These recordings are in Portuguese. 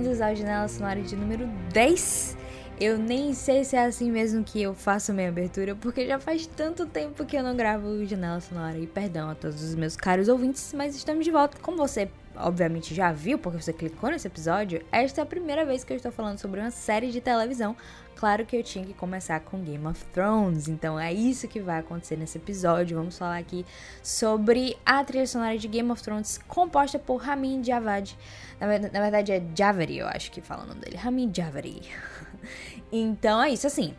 bem-vindos ao Janela Sonora de número 10. Eu nem sei se é assim mesmo que eu faço minha abertura, porque já faz tanto tempo que eu não gravo Janela Sonora. E perdão a todos os meus caros ouvintes, mas estamos de volta. Como você obviamente já viu, porque você clicou nesse episódio, esta é a primeira vez que eu estou falando sobre uma série de televisão. Claro que eu tinha que começar com Game of Thrones, então é isso que vai acontecer nesse episódio. Vamos falar aqui sobre a trilha sonora de Game of Thrones, composta por Ramin Djawadi. Na, verdade é Javadi, eu acho que fala o nome dele. Ramin Djawadi. então é isso, assim.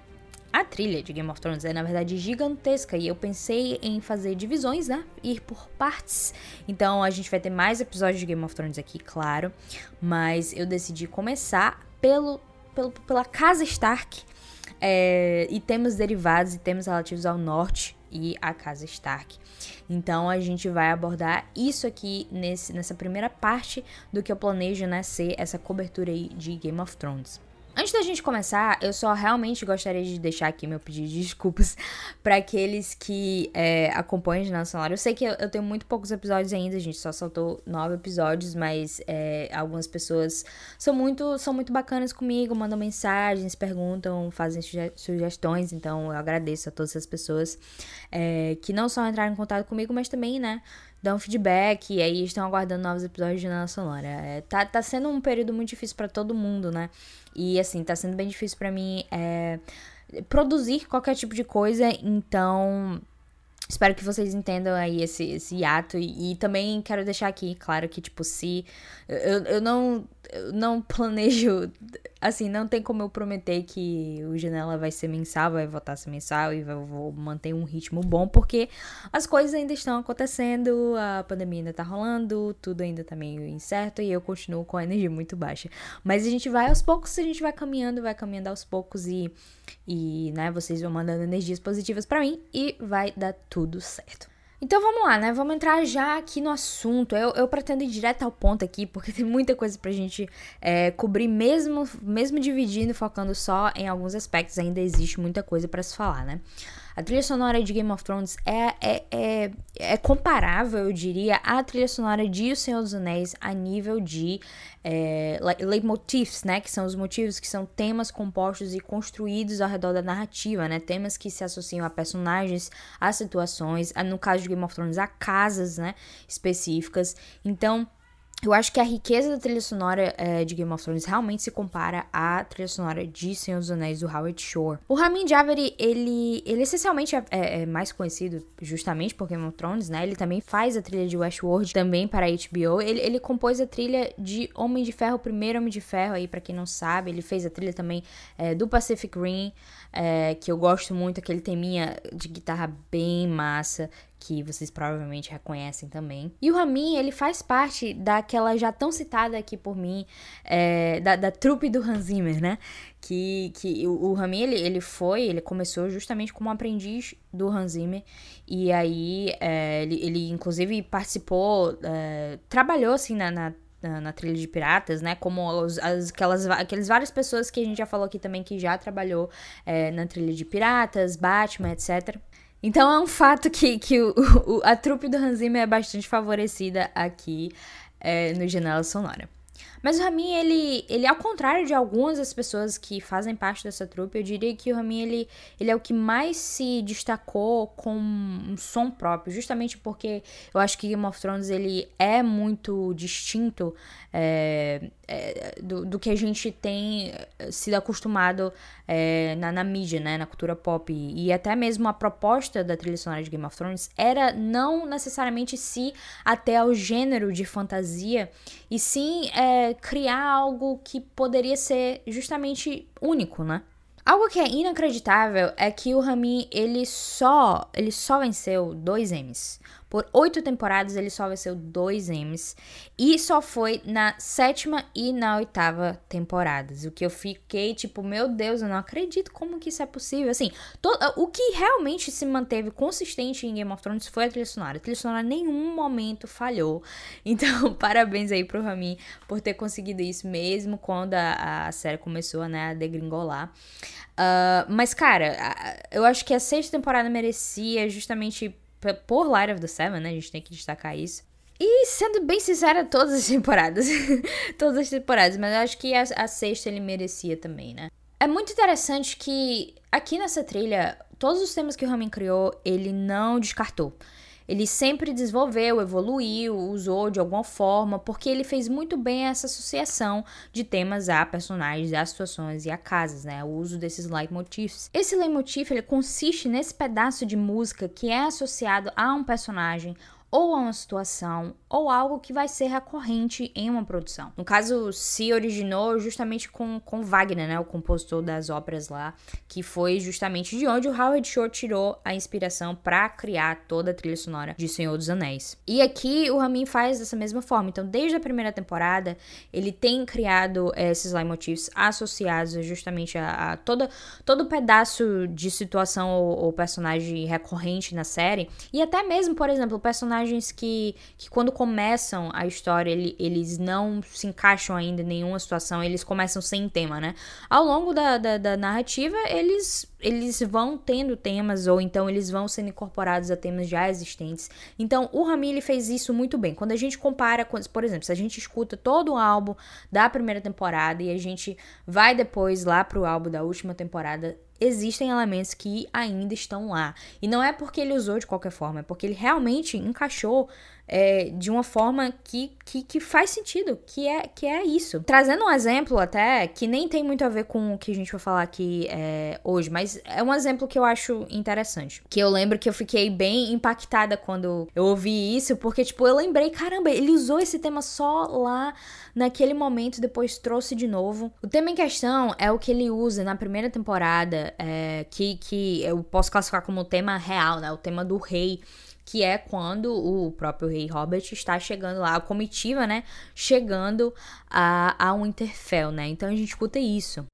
A trilha de Game of Thrones é, na verdade, gigantesca e eu pensei em fazer divisões, né? Ir por partes. Então a gente vai ter mais episódios de Game of Thrones aqui, claro. Mas eu decidi começar pelo, pelo pela Casa Stark é, e temas derivados e temas relativos ao norte e à Casa Stark. Então a gente vai abordar isso aqui nesse, nessa primeira parte do que eu planejo né, ser essa cobertura aí de Game of Thrones. Antes da gente começar, eu só realmente gostaria de deixar aqui meu pedido de desculpas para aqueles que é, acompanham o Nacional. Eu sei que eu, eu, tenho muito poucos episódios ainda, a gente só soltou nove episódios, mas é, algumas pessoas são muito, são muito bacanas comigo, mandam mensagens, perguntam, fazem suge sugestões, então eu agradeço a todas essas pessoas é, que não só entraram em contato comigo, mas também, né, dão feedback e aí estão aguardando novos episódios de Janela Sonora. É, tá, tá sendo um período muito difícil para todo mundo, né? E assim, tá sendo bem difícil para mim é, produzir qualquer tipo de coisa, então. Espero que vocês entendam aí esse, esse ato. E, e também quero deixar aqui, claro, que, tipo, se. Eu, eu não eu não planejo. Assim, não tem como eu prometer que o Janela vai ser mensal, vai voltar a ser mensal e eu vou manter um ritmo bom, porque as coisas ainda estão acontecendo, a pandemia ainda tá rolando, tudo ainda tá meio incerto e eu continuo com a energia muito baixa. Mas a gente vai aos poucos, a gente vai caminhando, vai caminhando aos poucos e, e né, vocês vão mandando energias positivas para mim e vai dar tudo certo. Então vamos lá, né? Vamos entrar já aqui no assunto. Eu, eu pretendo ir direto ao ponto aqui, porque tem muita coisa pra gente é, cobrir, mesmo, mesmo dividindo, focando só em alguns aspectos, ainda existe muita coisa para se falar, né? A trilha sonora de Game of Thrones é, é, é, é, comparável, eu diria, à trilha sonora de O Senhor dos Anéis a nível de é, leitmotifs, né? Que são os motivos, que são temas compostos e construídos ao redor da narrativa, né? Temas que se associam a personagens, a situações, a, no caso de Game of Thrones, a casas, né? Específicas. Então eu acho que a riqueza da trilha sonora é, de Game of Thrones realmente se compara à trilha sonora de Senhor dos Anéis do Howard Shore. O Ramin Djawadi, ele, ele essencialmente é, é, é, mais conhecido justamente por Game of Thrones, né? Ele também faz a trilha de Westworld também para a HBO. Ele, ele compôs a trilha de Homem de Ferro, o primeiro Homem de Ferro aí, para quem não sabe. Ele fez a trilha também é, do Pacific Rim, é, que eu gosto muito, aquele teminha de guitarra bem massa, que vocês provavelmente reconhecem também. E o Ramin, ele faz parte daquela já tão citada aqui por mim, é, da, da trupe do Hans Zimmer, né? Que, que o, o Ramin, ele, ele foi, ele começou justamente como aprendiz do Hans Zimmer, e aí é, ele, ele inclusive participou, é, trabalhou assim na, na na, na, trilha de piratas, né? Como os, as, aquelas, aquelas várias pessoas que a gente já falou aqui também que já trabalhou é, na trilha de piratas, Batman, etc. Então é um fato que, que o, o, a trupe do Hans Zimmer é bastante favorecida aqui é, no Janela Sonora. Mas o Ramin, ele, ele, ao contrário de algumas das pessoas que fazem parte dessa trupe, eu diria que o Ramin, ele, ele é o que mais se destacou com um som próprio, justamente porque eu acho que Game of Thrones, ele é muito distinto é, é, do, do, que a gente tem sido acostumado é, na, na, mídia, né, na cultura pop. E até mesmo a proposta da trilha sonora de Game of Thrones era não necessariamente se até ao gênero de fantasia, e sim é, criar algo que poderia ser justamente único, né? Algo que é inacreditável é que o Rami ele só ele só venceu dois M's. Por oito temporadas ele só venceu dois M's e só foi na sétima e na oitava temporadas. O que eu fiquei tipo, meu Deus, eu não acredito como que isso é possível. Assim, o que realmente se manteve consistente em Game of Thrones foi a trilha sonora. A trilha sonora em nenhum momento falhou. Então, parabéns aí pro Rami por ter conseguido isso mesmo quando a, a série começou né, a degringolar. Uh, mas, cara, eu acho que a sexta temporada merecia justamente por Light of the Seven, né? A gente tem que destacar isso. E sendo bem sincera, todas as temporadas. todas as temporadas, mas eu acho que a, a sexta ele merecia também, né? É muito interessante que aqui nessa trilha, todos os temas que o Ramin criou, ele não descartou. Ele sempre desenvolveu, evoluiu, usou de alguma forma, porque ele fez muito bem essa associação de temas a personagens, a situações e a casas, né? O uso desses leitmotifs. Esse leitmotiv ele consiste nesse pedaço de música que é associado a um personagem ou a uma situação ou algo que vai ser recorrente em uma produção. No caso, se originou justamente com, com Wagner, né, o compositor das óperas lá, que foi justamente de onde o Howard Shore tirou a inspiração para criar toda a trilha sonora de Senhor dos Anéis. E aqui o Ramin faz dessa mesma forma. Então, desde a primeira temporada, ele tem criado eh, esses leitmotivs associados justamente a, a toda, todo pedaço de situação ou, ou personagem recorrente na série. E até mesmo, por exemplo, personagens que, que quando começam a história, ele, eles não se encaixam ainda em nenhuma situação, eles começam sem tema, né? Ao longo da, da, da narrativa, eles eles vão tendo temas ou então eles vão sendo incorporados a temas já existentes. Então, o Rami ele fez isso muito bem. Quando a gente compara, com, por exemplo, se a gente escuta todo o álbum da primeira temporada e a gente vai depois lá pro álbum da última temporada, existem elementos que ainda estão lá. E não é porque ele usou de qualquer forma, é porque ele realmente encaixou é, de uma forma que, que, que, faz sentido, que é, que é isso. Trazendo um exemplo até, que nem tem muito a ver com o que a gente vai falar aqui é, hoje, mas é um exemplo que eu acho interessante. Que eu lembro que eu fiquei bem impactada quando eu ouvi isso, porque, tipo, eu lembrei, caramba, ele usou esse tema só lá naquele momento, depois trouxe de novo. O tema em questão é o que ele usa na primeira temporada, é, que, que eu posso classificar como tema real, né? O tema do rei que é quando o próprio rei Robert está chegando lá, a comitiva, né, chegando a, a Winterfell, né? Então a gente escuta isso.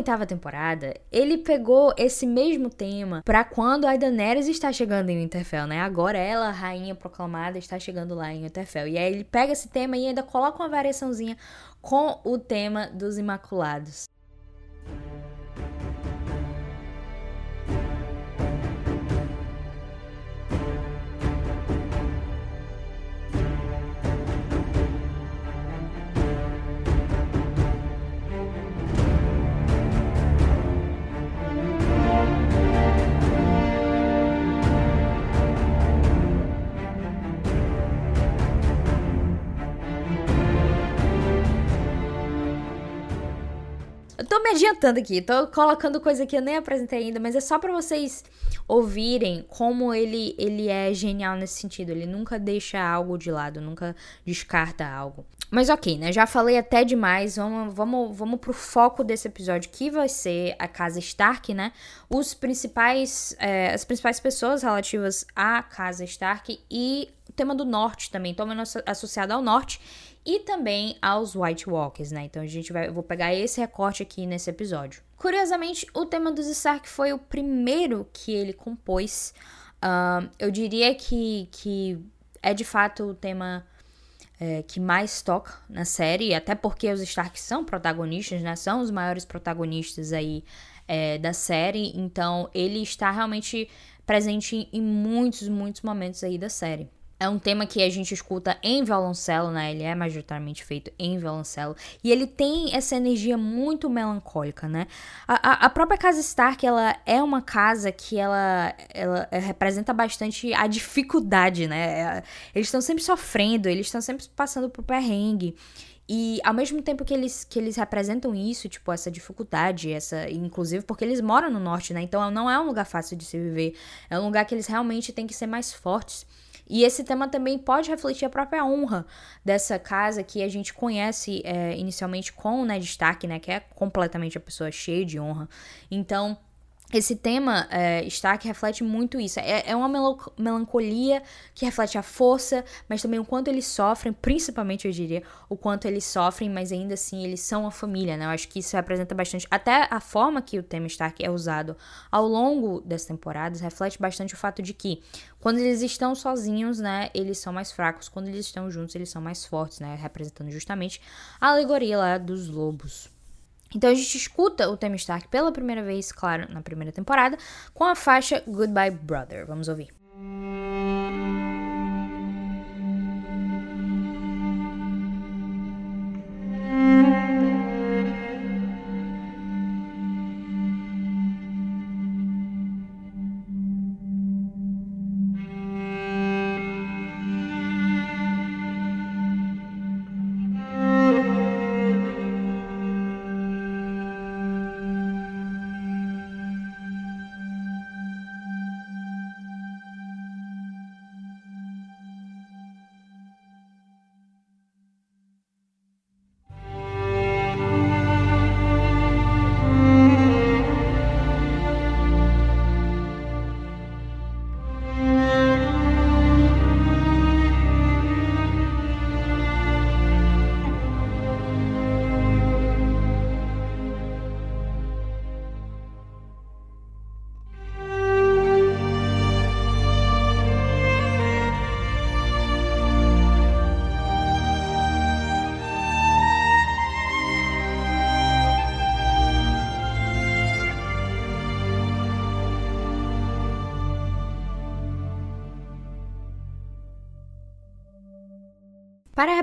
Oitava temporada, ele pegou esse mesmo tema para quando a Daenerys está chegando em Winterfell, né? Agora ela, rainha proclamada, está chegando lá em Winterfell. E aí ele pega esse tema e ainda coloca uma variaçãozinha com o tema dos Imaculados. Tô me adiantando aqui, tô colocando coisa que eu nem apresentei ainda, mas é só para vocês ouvirem como ele, ele é genial nesse sentido. Ele nunca deixa algo de lado, nunca descarta algo. Mas ok, né? Já falei até demais. Vamos, vamos, vamos pro foco desse episódio, que vai ser a casa Stark, né? Os principais, é, as principais pessoas relativas à casa Stark e o tema do norte também, toma associado ao norte e também aos White Walkers, né? Então a gente vai, eu vou pegar esse recorte aqui nesse episódio. Curiosamente, o tema dos Stark foi o primeiro que ele compôs. Uh, eu diria que, que é de fato o tema é, que mais toca na série, até porque os Stark são protagonistas, né? São os maiores protagonistas aí é, da série, então ele está realmente presente em muitos, muitos momentos aí da série. É um tema que a gente escuta em violoncelo, né? Ele é majoritariamente feito em violoncelo. E ele tem essa energia muito melancólica, né? A, a, a própria casa Stark, ela é uma casa que ela, ela representa bastante a dificuldade, né? É, eles estão sempre sofrendo, eles estão sempre passando por perrengue. E ao mesmo tempo que eles, que eles representam isso, tipo, essa dificuldade, essa. Inclusive porque eles moram no norte, né? Então não é um lugar fácil de se viver. É um lugar que eles realmente têm que ser mais fortes. E esse tema também pode refletir a própria honra dessa casa que a gente conhece é, inicialmente com Ned Stark, né? Que é completamente a pessoa cheia de honra. Então, esse tema é, Stark reflete muito isso. É, é uma melancolia que reflete a força, mas também o quanto eles sofrem, principalmente eu diria, o quanto eles sofrem, mas ainda assim eles são a família, né? Eu acho que isso representa bastante. Até a forma que o tema Stark é usado ao longo das temporadas reflete bastante o fato de que quando eles estão sozinhos, né, eles são mais fracos, quando eles estão juntos, eles são mais fortes, né? Representando justamente a alegoria lá dos lobos. Então a gente escuta o tema Stark pela primeira vez, claro, na primeira temporada, com a faixa Goodbye Brother. Vamos ouvir. Para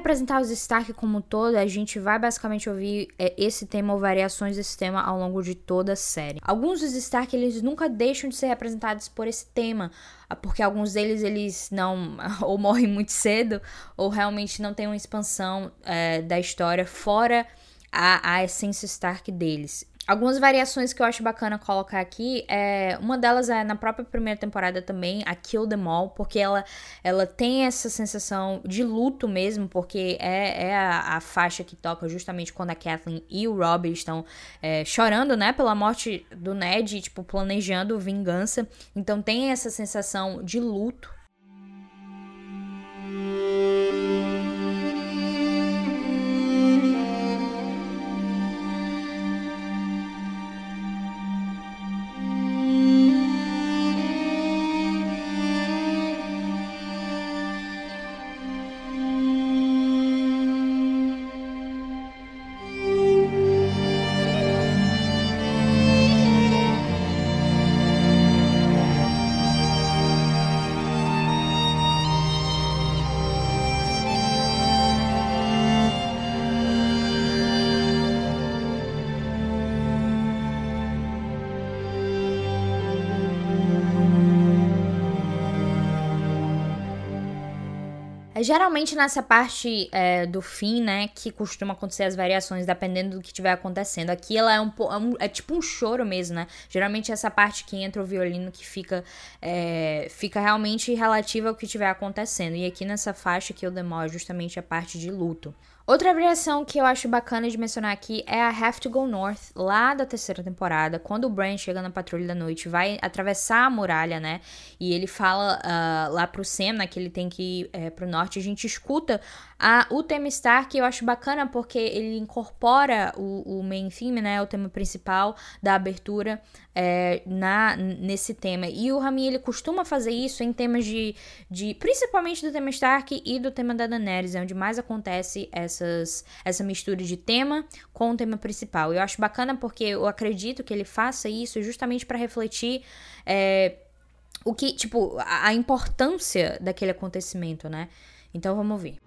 representar os Stark como todo, a gente vai basicamente ouvir é, esse tema ou variações desse tema ao longo de toda a série. Alguns dos Stark eles nunca deixam de ser representados por esse tema, ah, porque alguns deles eles não ou morrem muito cedo ou realmente não têm uma expansão é, da história fora a, a essência Stark deles. Algumas variações que eu acho bacana colocar aqui, é, uma delas é na própria primeira temporada também, a Kill Them All, porque ela, ela tem essa sensação de luto mesmo, porque é, é a, a faixa que toca justamente quando a Kathleen e o Rob estão é, chorando, né, pela morte do Ned, tipo, planejando vingança. Então tem essa sensação de luto geralmente nessa parte é, do fim, né, que costuma acontecer as variações, dependendo do que estiver acontecendo. Aqui ela é um, é um, é tipo um choro mesmo, né? Geralmente essa parte que entra o violino que fica, é, fica realmente relativa ao que estiver acontecendo. E aqui nessa faixa que eu demoro justamente a parte de luto. Outra variação que eu acho bacana de mencionar aqui é a Have to Go North, lá da terceira temporada, quando o Bran chega na patrulha da noite, vai atravessar a muralha, né? E ele fala uh, lá pro Sam, né, que ele tem que ir é, pro norte. A gente escuta a, o tema Stark, eu acho bacana porque ele incorpora o, o main theme, né? O tema principal da abertura é, na, nesse tema. E o Rami, ele costuma fazer isso em temas de, de. Principalmente do tema Stark e do tema da Daenerys, é onde mais acontece essas, essa mistura de tema com o tema principal. Eu acho bacana porque eu acredito que ele faça isso justamente para refletir. É, o que, tipo, a, a importância daquele acontecimento, né? Então vamos ver.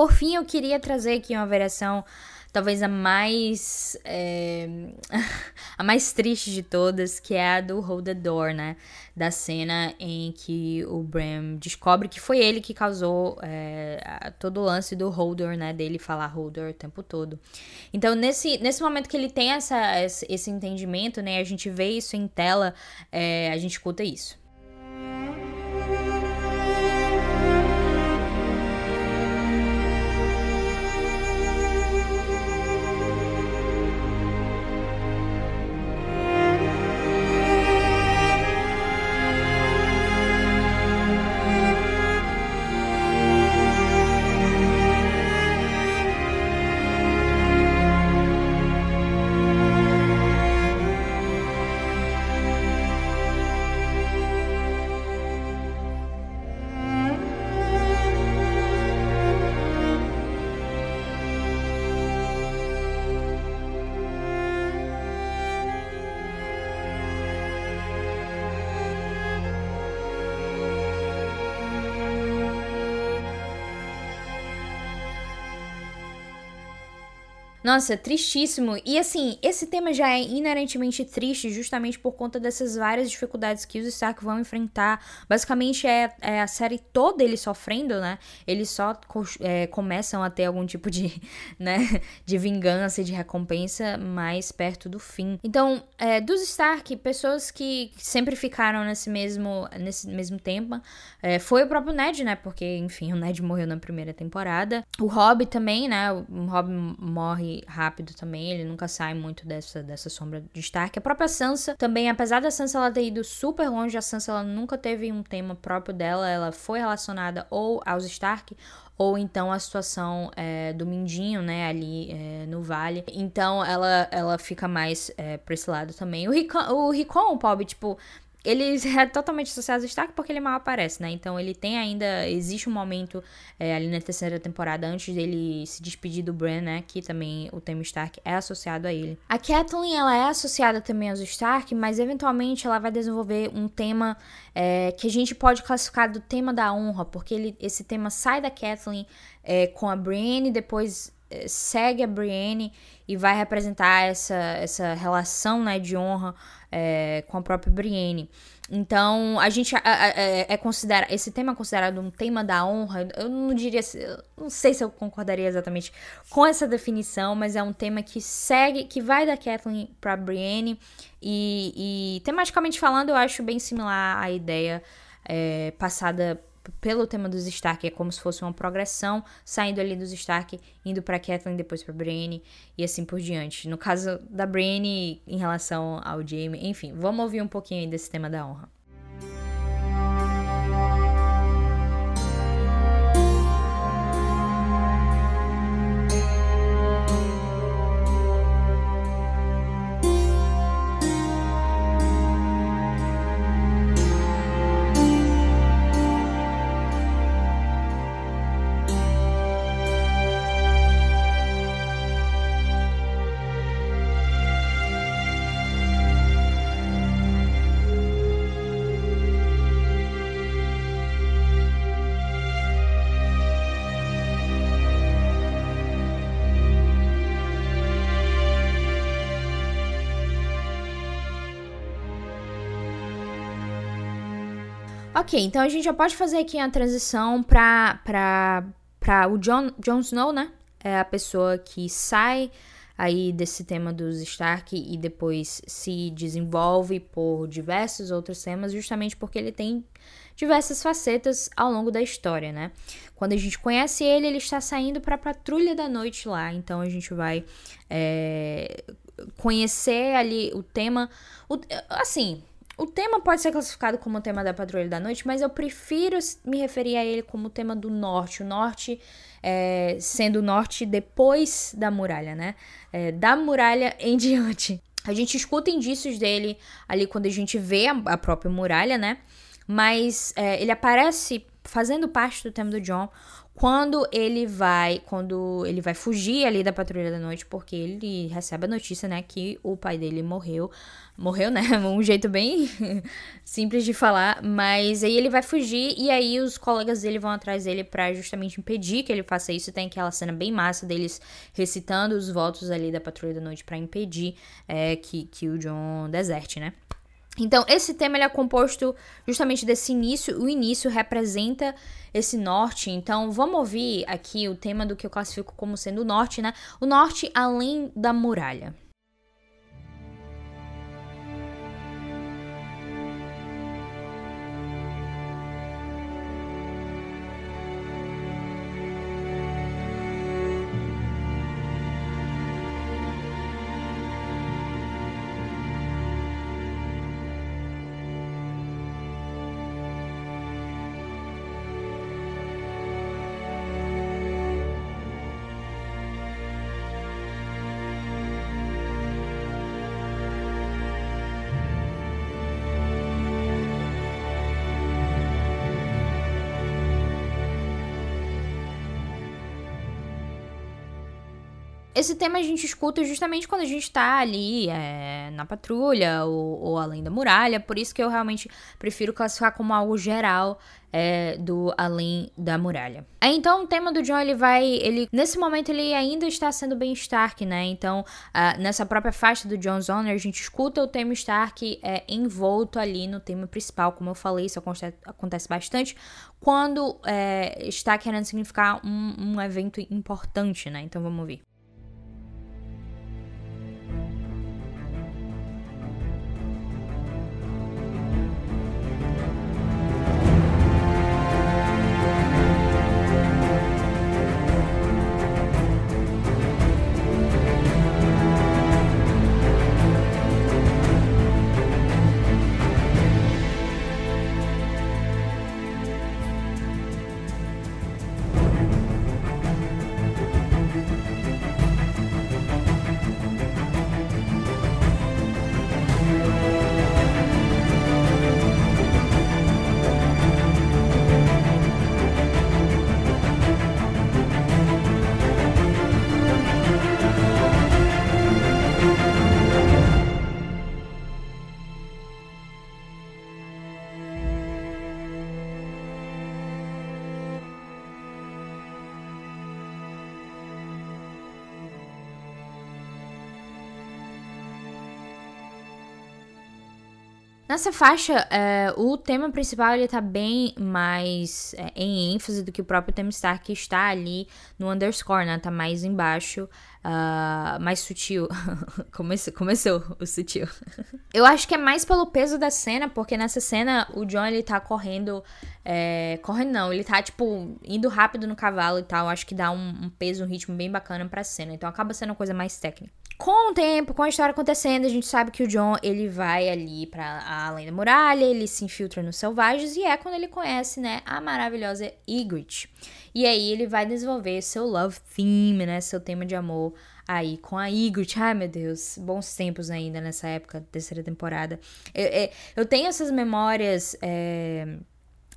Por fim, eu queria trazer aqui uma variação talvez a mais é, a mais triste de todas, que é a do Hold the Door, né? Da cena em que o Bram descobre que foi ele que causou é, todo o lance do Holder, né? Dele falar Holder o tempo todo. Então, nesse, nesse momento que ele tem essa, esse entendimento, né? A gente vê isso em tela, é, a gente escuta isso. Nossa, tristíssimo. E assim, esse tema já é inerentemente triste justamente por conta dessas várias dificuldades que os Stark vão enfrentar. Basicamente é, é a série toda eles sofrendo, né? Eles só é, começam a ter algum tipo de, né, de vingança e de recompensa mais perto do fim. Então, é, dos Stark, pessoas que sempre ficaram nesse mesmo, nesse mesmo tema, é, foi o próprio Ned, né? Porque, enfim, o Ned morreu na primeira temporada. O Robb também, né? O Robb morre rápido também, ele nunca sai muito dessa, dessa sombra de Stark. A própria Sansa também, apesar da Sansa ela ter ido super longe, a Sansa ela nunca teve um tema próprio dela, ela foi relacionada ou aos Stark ou então a situação é, do Mindinho, né, ali é, no vale. Então ela, ela fica mais é, pra esse lado também. O Rickon, o, Rickon, o Pob, tipo, ele é totalmente associado ao Stark porque ele mal aparece, né? Então ele tem ainda. Existe um momento é, ali na terceira temporada, antes dele se despedir do Bran, né? Que também o tema Stark é associado a ele. A Catelyn, ela é associada também aos Stark, mas eventualmente ela vai desenvolver um tema é, que a gente pode classificar do tema da honra, porque ele, esse tema sai da Catelyn é, com a Brienne, depois é, segue a Brienne e vai representar essa, essa relação né, de honra é, com a própria Brienne. Então, a gente é, é considerado. Esse tema é considerado um tema da honra. Eu não diria. Não sei se eu concordaria exatamente com essa definição, mas é um tema que segue, que vai da Kathleen pra Brienne. E, e tematicamente falando, eu acho bem similar à ideia é, passada pelo tema dos Stark, é como se fosse uma progressão, saindo ali dos Stark, indo para Catelyn, depois para Brienne e assim por diante. No caso da Brienne em relação ao Jaime, enfim, vamos ouvir um pouquinho aí desse tema da honra. Ok, então a gente já pode fazer aqui a transição para para o Jon, Jon Snow, né? É a pessoa que sai aí desse tema dos Stark e depois se desenvolve por diversos outros temas, justamente porque ele tem diversas facetas ao longo da história, né? Quando a gente conhece ele, ele está saindo para a patrulha da noite lá, então a gente vai é, conhecer ali o tema, o, assim, o tema pode ser classificado como o tema da Patrulha da Noite, mas eu prefiro me referir a ele como o tema do Norte. O Norte é, sendo o Norte depois da muralha, né? É, da muralha em diante. A gente escuta indícios dele ali quando a gente vê a, a própria muralha, né? Mas é, ele aparece fazendo parte do tema do John quando ele vai, quando ele vai fugir ali da patrulha da noite, porque ele recebe a notícia, né, que o pai dele morreu. Morreu, né? Um jeito bem simples de falar, mas aí ele vai fugir e aí os colegas dele vão atrás dele para justamente impedir que ele faça isso. Tem aquela cena bem massa deles recitando os votos ali da patrulha da noite para impedir é, que, que o John deserte, né? Então, esse tema ele é composto justamente desse início. O início representa esse norte. Então, vamos ouvir aqui o tema do que eu classifico como sendo o norte, né? O norte além da muralha. Esse tema a gente escuta justamente quando a gente tá ali é, na patrulha ou, ou, além da muralha, por isso que eu realmente prefiro classificar como algo geral é, do além da muralha. Então o tema do John ele vai, ele nesse momento ele ainda está sendo bem Stark, né? Então uh, nessa própria faixa do John's Honor a gente escuta o tema Stark é, envolto ali no tema principal, como eu falei, isso acontece, acontece bastante quando é, está querendo significar um, um evento importante, né? Então vamos ver. Nessa faixa, é, o tema principal ele tá bem mais é, em ênfase do que o próprio tema Stark que está ali no underscore, né? Tá mais embaixo, uh, mais sutil. começou, começou o sutil. Eu acho que é mais pelo peso da cena, porque nessa cena o John ele tá correndo. É, correndo não, ele tá tipo indo rápido no cavalo e tal. Acho que dá um, um peso, um ritmo bem bacana pra cena. Então acaba sendo uma coisa mais técnica. Com o tempo, com a história acontecendo, a gente sabe que o John, ele vai ali para além da muralha, ele se infiltra nos selvagens e é quando ele conhece, né, a maravilhosa Ygritte. E aí ele vai desenvolver seu love theme, né, seu tema de amor aí com a Ygritte. Ai, meu Deus, bons tempos ainda nessa época, terceira temporada. Eu, eu, eu tenho essas memórias... É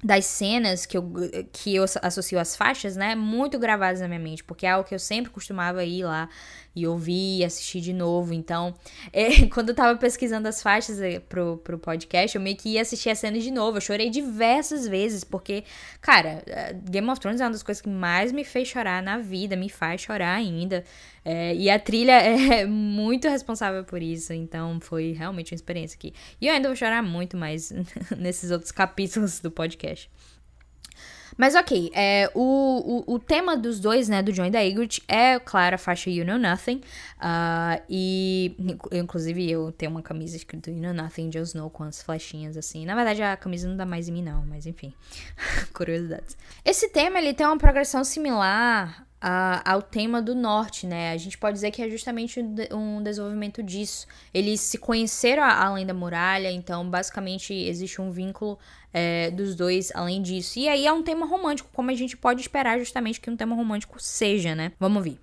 das cenas que eu, que eu associo às faixas, né, muito gravadas na minha mente, porque é algo que eu sempre costumava ir lá e ouvir e assistir de novo. Então, é, quando eu tava pesquisando as faixas é, pro, pro podcast, eu meio que ia assistir a cena de novo. Eu chorei diversas vezes, porque, cara, é, Game of Thrones é uma das coisas que mais me fez chorar na vida, me faz chorar ainda. É, e a trilha é muito responsável por isso, então foi realmente uma experiência aqui. E eu ainda vou chorar muito mais nesses outros capítulos do podcast. Mas ok, é, o, o, o, tema dos dois, né, do John e da Ygritte, é, claro, a faixa You Know Nothing. Uh, e, inclusive, eu tenho uma camisa escrito You Know Nothing, Jon Snow, com as flechinhas assim. Na verdade, a camisa não dá mais em mim, não, mas enfim. Curiosidades. Esse tema, ele tem uma progressão similar ao tema do norte, né? A gente pode dizer que é justamente um desenvolvimento disso. Eles se conheceram além da muralha, então basicamente existe um vínculo é, dos dois além disso. E aí é um tema romântico, como a gente pode esperar justamente que um tema romântico seja, né? Vamos ver.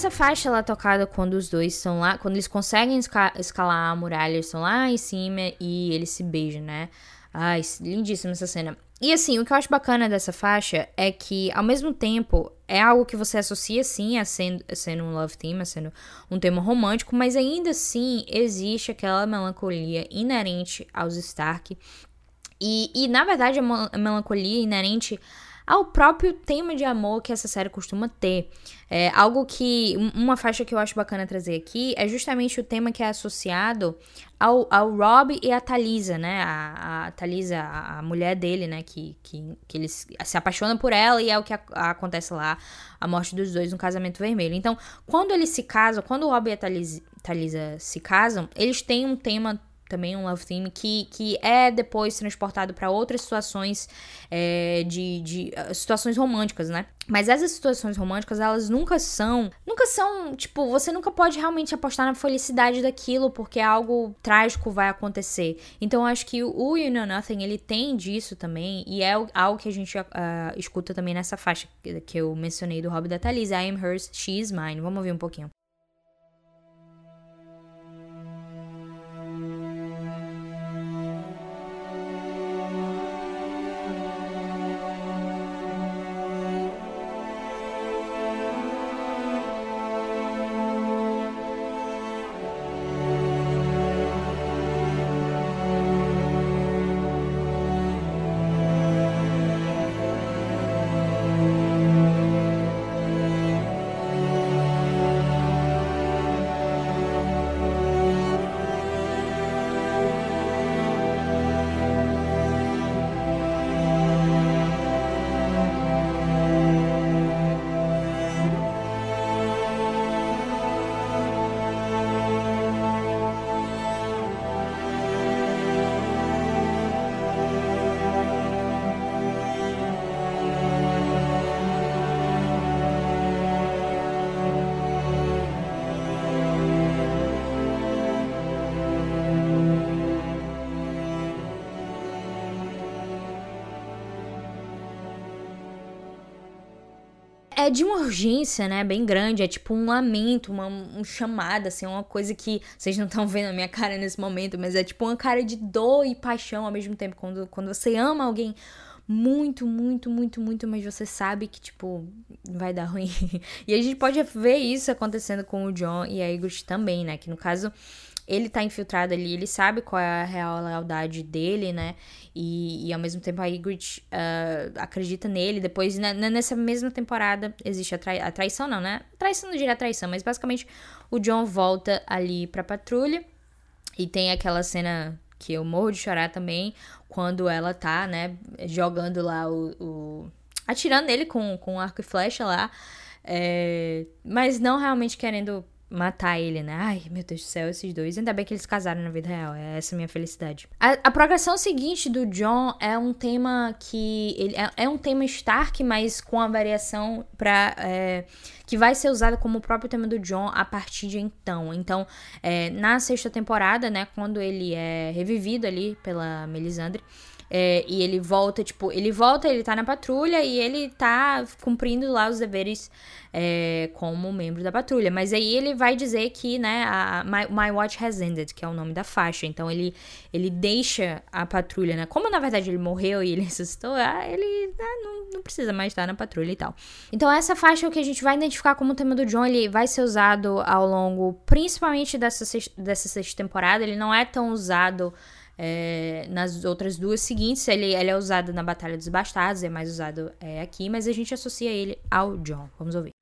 Essa faixa ela é tocada quando os dois estão lá, quando eles conseguem esca escalar a muralha, eles estão lá em cima e eles se beijam, né? Ai, lindíssima essa cena. E assim, o que eu acho bacana dessa faixa é que, ao mesmo tempo, é algo que você associa sim a sendo, a sendo um love theme, a sendo um tema romântico, mas ainda assim existe aquela melancolia inerente aos Stark. E, e na verdade, a melancolia inerente ao próprio tema de amor que essa série costuma ter. É, algo que. Uma faixa que eu acho bacana trazer aqui é justamente o tema que é associado ao, ao Rob e a Thalisa, né? A, a Thalisa, a, a, mulher dele, né? Que, que, que ele se apaixona por ela e é o que a, acontece lá, a morte dos dois no casamento vermelho. Então, quando eles se casam, quando o Rob e a Thalisa, Thalisa se casam, eles têm um tema também um love theme que, que é depois transportado para outras situações é, de, de uh, situações românticas, né? Mas essas situações românticas, elas nunca são, nunca são, tipo, você nunca pode realmente apostar na felicidade daquilo porque algo trágico vai acontecer. Então eu acho que o You Know Nothing, ele tem disso também e é algo que a gente uh, escuta também nessa faixa que eu mencionei do Rob da Thalisa, I am hers, she is mine. Vamos ouvir um pouquinho. De uma urgência, né, bem grande, é tipo um lamento, uma um chamada, assim, uma coisa que vocês não estão vendo a minha cara nesse momento, mas é tipo uma cara de dor e paixão ao mesmo tempo, quando, quando você ama alguém muito, muito, muito, muito, mas você sabe que, tipo, vai dar ruim. e a gente pode ver isso acontecendo com o John e a Ygritte também, né, que no caso ele tá infiltrado ali, ele sabe qual é a real lealdade dele, né? E, e ao mesmo tempo a Ygritte uh, acredita nele. Depois, na, nessa mesma temporada, existe a, trai a traição, não, né? Traição não diria traição, mas basicamente o John volta ali pra patrulha. E tem aquela cena que eu morro de chorar também, quando ela tá, né, jogando lá o. o atirando nele com, com arco e flecha lá. É, mas não realmente querendo matar ele, né? Ai, meu Deus do céu, esses dois. Ainda bem que eles casaram na vida real. É essa minha felicidade. A, a progressão seguinte do John é um tema que. Ele é, é um tema Stark, mas com a variação para é, que vai ser usada como o próprio tema do John a partir de então. Então, é, na sexta temporada, né? Quando ele é revivido ali pela Melisandre. É, e ele volta, tipo, ele volta, ele tá na patrulha e ele tá cumprindo lá os deveres é, como membro da patrulha. Mas aí ele vai dizer que, né, a, my, my Watch has ended, que é o nome da faixa. Então ele, ele deixa a patrulha, né? Como na verdade ele morreu e ele ressuscitou, ah, ele ah, não, não precisa mais estar na patrulha e tal. Então essa faixa é o que a gente vai identificar como tema do John. Ele vai ser usado ao longo, principalmente dessa, dessa sexta temporada. Ele não é tão usado é, nas outras duas seguintes, ele, ele, é usado na Batalha dos Bastardos, é mais usado é, aqui, mas a gente associa ele ao John. Vamos ouvir.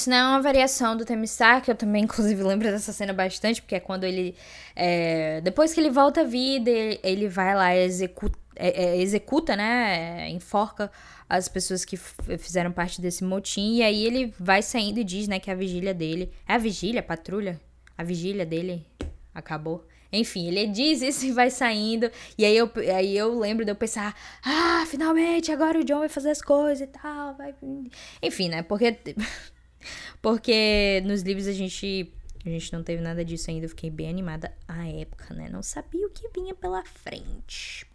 Isso, né? É uma variação do tema Stark. Eu também, inclusive, lembro dessa cena bastante, porque é quando ele. É, depois que ele volta à vida, ele vai lá executa, é, é, executa né? enforca as pessoas que fizeram parte desse motim. E aí ele vai saindo e diz, né, que a vigília dele. É a vigília, a patrulha? A vigília dele acabou. Enfim, ele diz isso e vai saindo. E aí eu, aí eu lembro de eu pensar: ah, finalmente, agora o John vai fazer as coisas e tal. Vai... Enfim, né? Porque. Porque nos livros a gente. A gente não teve nada disso ainda. Eu fiquei bem animada à época, né? Não sabia o que vinha pela frente.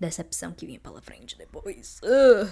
Decepção que vinha pela frente depois. Uh.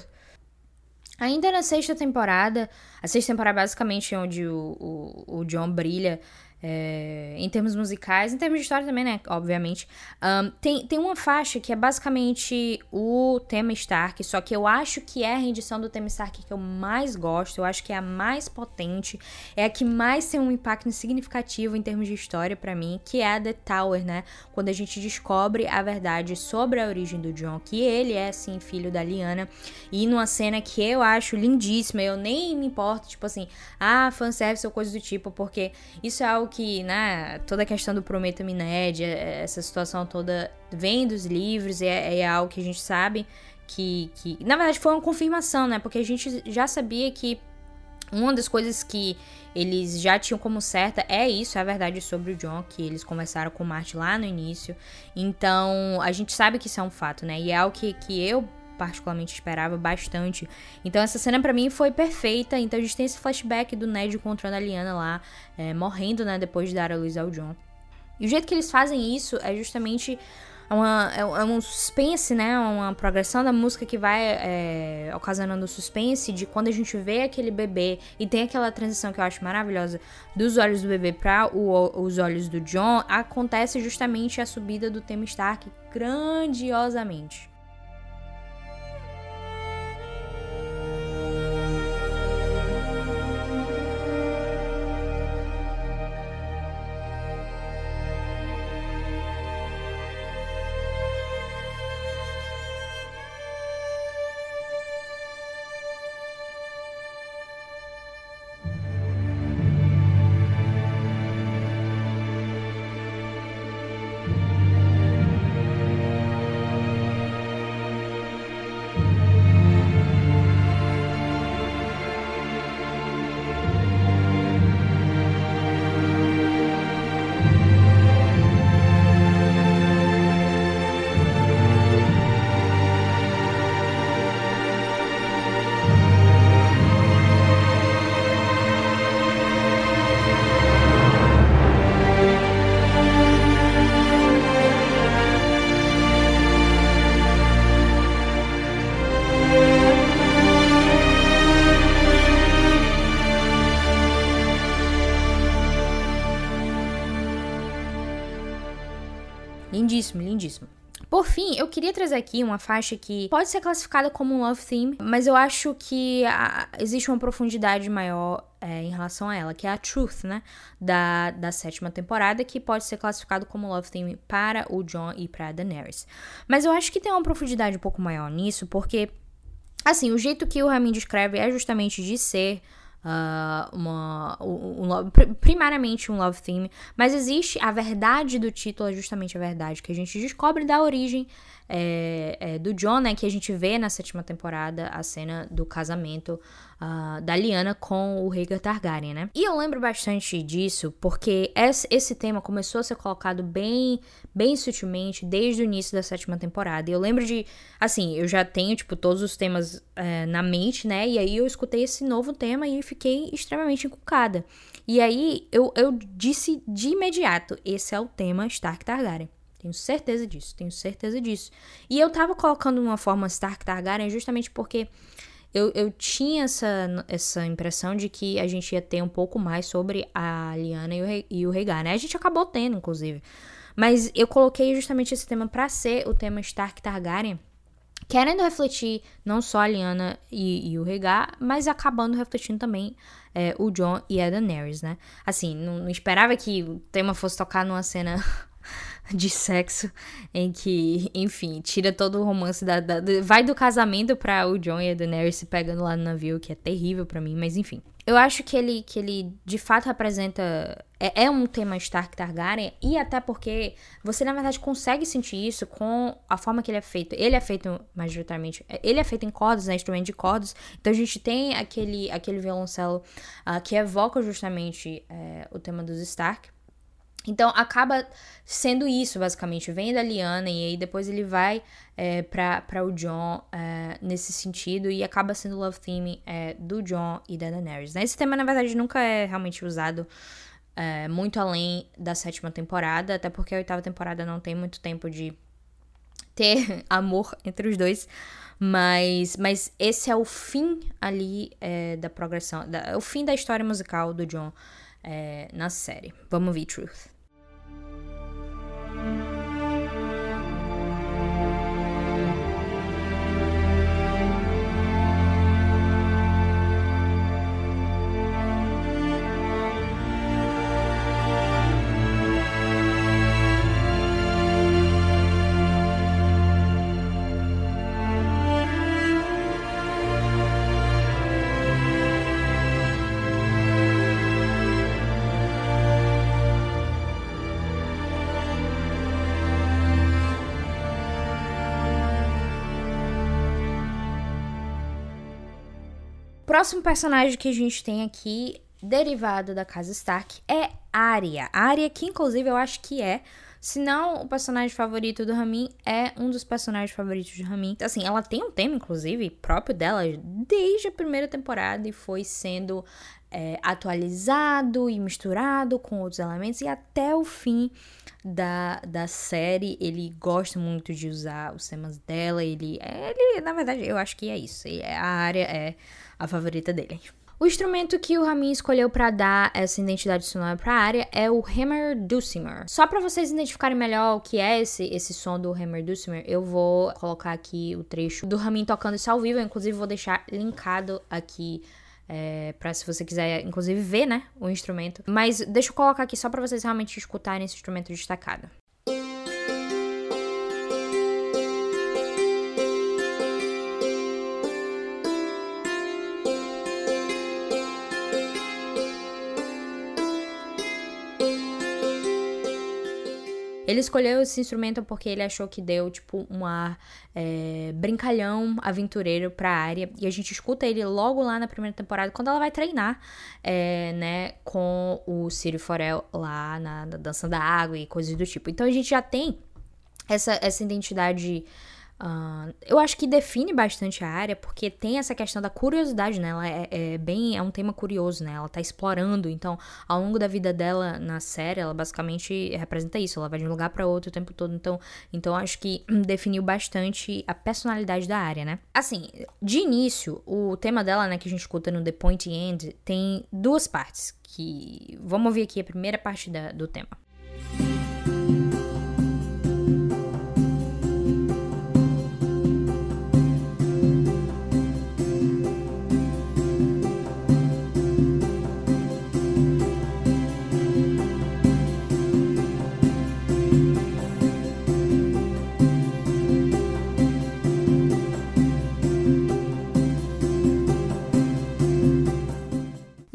Ainda na sexta temporada, a sexta temporada é basicamente onde o, o, o John brilha é, em termos musicais, em termos de história também, né? Obviamente. Um, tem, tem uma faixa que é basicamente o tema Stark, só que eu acho que é a rendição do tema Stark que eu mais gosto, eu acho que é a mais potente, é a que mais tem um impacto significativo em termos de história para mim, que é a The Tower, né? Quando a gente descobre a verdade sobre a origem do John, que ele é, sim, filho da Liana, e numa cena que eu acho lindíssima, eu nem me importo, tipo assim, ah, fanservice ou coisa do tipo, porque isso é algo que, né, toda a questão do Prometa-me Ned, é, essa situação toda vem dos livros e é, é, algo que a gente sabe que, que. Na verdade, foi uma confirmação, né? Porque a gente já sabia que uma das coisas que eles já tinham como certa é isso, é a verdade sobre o John, que eles conversaram com o Martin lá no início. Então, a gente sabe que isso é um fato, né? E é algo que, que eu particularmente esperava bastante. Então essa cena para mim foi perfeita. Então a gente tem esse flashback do Ned encontrando a Liana lá, é, morrendo, né, depois de dar a luz ao John. E o jeito que eles fazem isso é justamente uma, é, é um suspense, né? Uma progressão da música que vai é, ocasionando suspense de quando a gente vê aquele bebê e tem aquela transição que eu acho maravilhosa dos olhos do bebê para os olhos do John, acontece justamente a subida do tema Stark grandiosamente. Lindíssimo, lindíssimo. Por fim, eu queria trazer aqui uma faixa que pode ser classificada como um love theme, mas eu acho que a, existe uma profundidade maior é, em relação a ela, que é a Truth, né? Da, da sétima temporada, que pode ser classificado como love theme para o John e para a Daenerys. Mas eu acho que tem uma profundidade um pouco maior nisso, porque, assim, o jeito que o Ramin descreve é justamente de ser uh, uma, um, um, primariamente um love theme, mas existe a verdade do título, é justamente a verdade que a gente descobre da origem é, é, do John, né, que a gente vê na sétima temporada a cena do casamento uh, da Lyanna com o Rhaegar Targaryen, né? E eu lembro bastante disso porque esse, tema começou a ser colocado bem, bem sutilmente desde o início da sétima temporada. E eu lembro de, assim, eu já tenho, tipo, todos os temas é, na mente, né? E aí eu escutei esse novo tema e fiquei extremamente encucada. E aí eu, eu disse de imediato, esse é o tema Stark Targaryen. Tenho certeza disso, tenho certeza disso. E eu tava colocando uma forma Stark Targaryen justamente porque eu, eu tinha essa, essa impressão de que a gente ia ter um pouco mais sobre a Liana e o, e o Rhaegar, né? A gente acabou tendo, inclusive. Mas eu coloquei justamente esse tema para ser o tema Stark Targaryen, querendo refletir não só a Liana e, e o Rhaegar, mas acabando refletindo também é, o Jon e a Daenerys, né? Assim, não, não esperava que o tema fosse tocar numa cena de sexo, em que, enfim, tira todo o romance da, da, vai do casamento para o John e a Daenerys se pegando lá no navio, que é terrível para mim, mas enfim. Eu acho que ele, que ele de fato representa. É, é, um tema Stark Targaryen, e até porque você, na verdade, consegue sentir isso com a forma que ele é feito. Ele é feito majoritariamente. Ele é feito em cordas, né? Instrumento de cordas. Então a gente tem aquele, aquele violoncelo uh, que evoca justamente uh, o tema dos Stark. Então acaba sendo isso, basicamente. Vem da Liana e aí depois ele vai é, para o John é, nesse sentido e acaba sendo o love theme é, do John e da Daenerys. Né? Esse tema, na verdade, nunca é realmente usado é, muito além da sétima temporada, até porque a oitava temporada não tem muito tempo de ter amor entre os dois. Mas, mas esse é o fim ali é, da progressão, da, o fim da história musical do John é, na série. Vamos ver Truth. thank you próximo personagem que a gente tem aqui, derivado da casa Stark, é Arya. Arya, que inclusive eu acho que é, se não o personagem favorito do Ramin, é um dos personagens favoritos de Ramin. Assim, ela tem um tema, inclusive, próprio dela, desde a primeira temporada e foi sendo é, atualizado e misturado com outros elementos, e até o fim da, da série ele gosta muito de usar os temas dela. Ele, ele na verdade, eu acho que é isso. A área é a favorita dele. O instrumento que o Ramin escolheu para dar essa identidade sonora para a área é o Hammer Dulcimer. Só para vocês identificarem melhor o que é esse, esse som do Hammer Dulcimer, eu vou colocar aqui o trecho do Ramin tocando isso ao vivo. Eu, inclusive, vou deixar linkado aqui é, para se você quiser, inclusive, ver, né, o instrumento. Mas deixa eu colocar aqui só para vocês realmente escutarem esse instrumento destacado. Ele escolheu esse instrumento porque ele achou que deu, tipo, um ar é, brincalhão, aventureiro pra área. E a gente escuta ele logo lá na primeira temporada, quando ela vai treinar, é, né, com o Círio Forel lá na, na Dança da Água e coisas do tipo. Então a gente já tem essa, essa identidade Uh, eu acho que define bastante a área, porque tem essa questão da curiosidade, né? Ela é, é, bem. É um tema curioso, né? Ela tá explorando. Então, ao longo da vida dela na série, ela basicamente representa isso. Ela vai de um lugar para outro o tempo todo. Então, então acho que definiu bastante a personalidade da área, né? Assim, de início, o tema dela, né, que a gente escuta no The Point End, tem duas partes. Que. Vamos ouvir aqui a primeira parte da, do tema.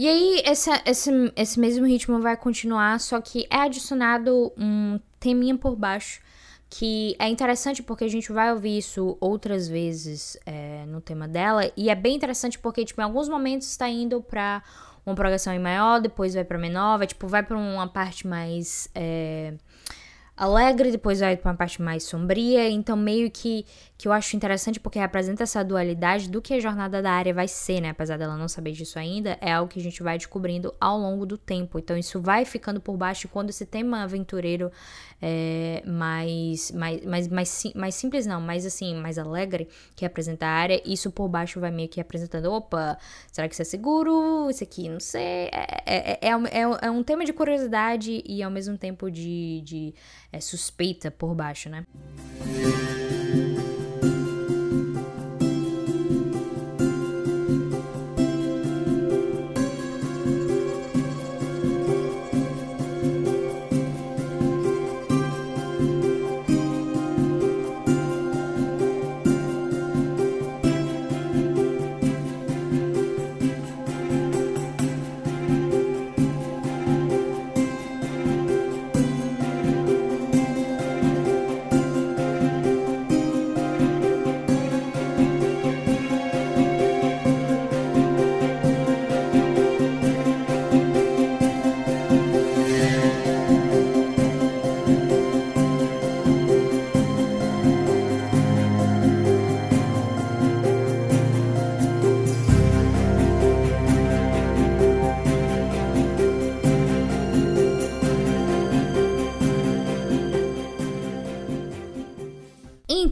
E aí, essa, esse, esse mesmo ritmo vai continuar, só que é adicionado um teminha por baixo, que é interessante porque a gente vai ouvir isso outras vezes é, no tema dela, e é bem interessante porque, tipo, em alguns momentos está indo pra uma progressão em maior, depois vai pra menor, vai, tipo, vai pra uma parte mais. É, alegre, depois vai para uma parte mais sombria. Então, meio que, que eu acho interessante porque representa essa dualidade do que a jornada da área vai ser, né? Apesar dela não saber disso ainda, é algo que a gente vai descobrindo ao longo do tempo. Então, isso vai ficando por baixo quando esse tema aventureiro é mais, mais, mais, mais, mais simples, não, mais assim, mais alegre, que representa a área, isso por baixo vai meio que apresentando: opa, será que isso é seguro? Isso aqui, não sei. É, é, é, é, é um tema de curiosidade e ao mesmo tempo de. de é, suspeita por baixo, né?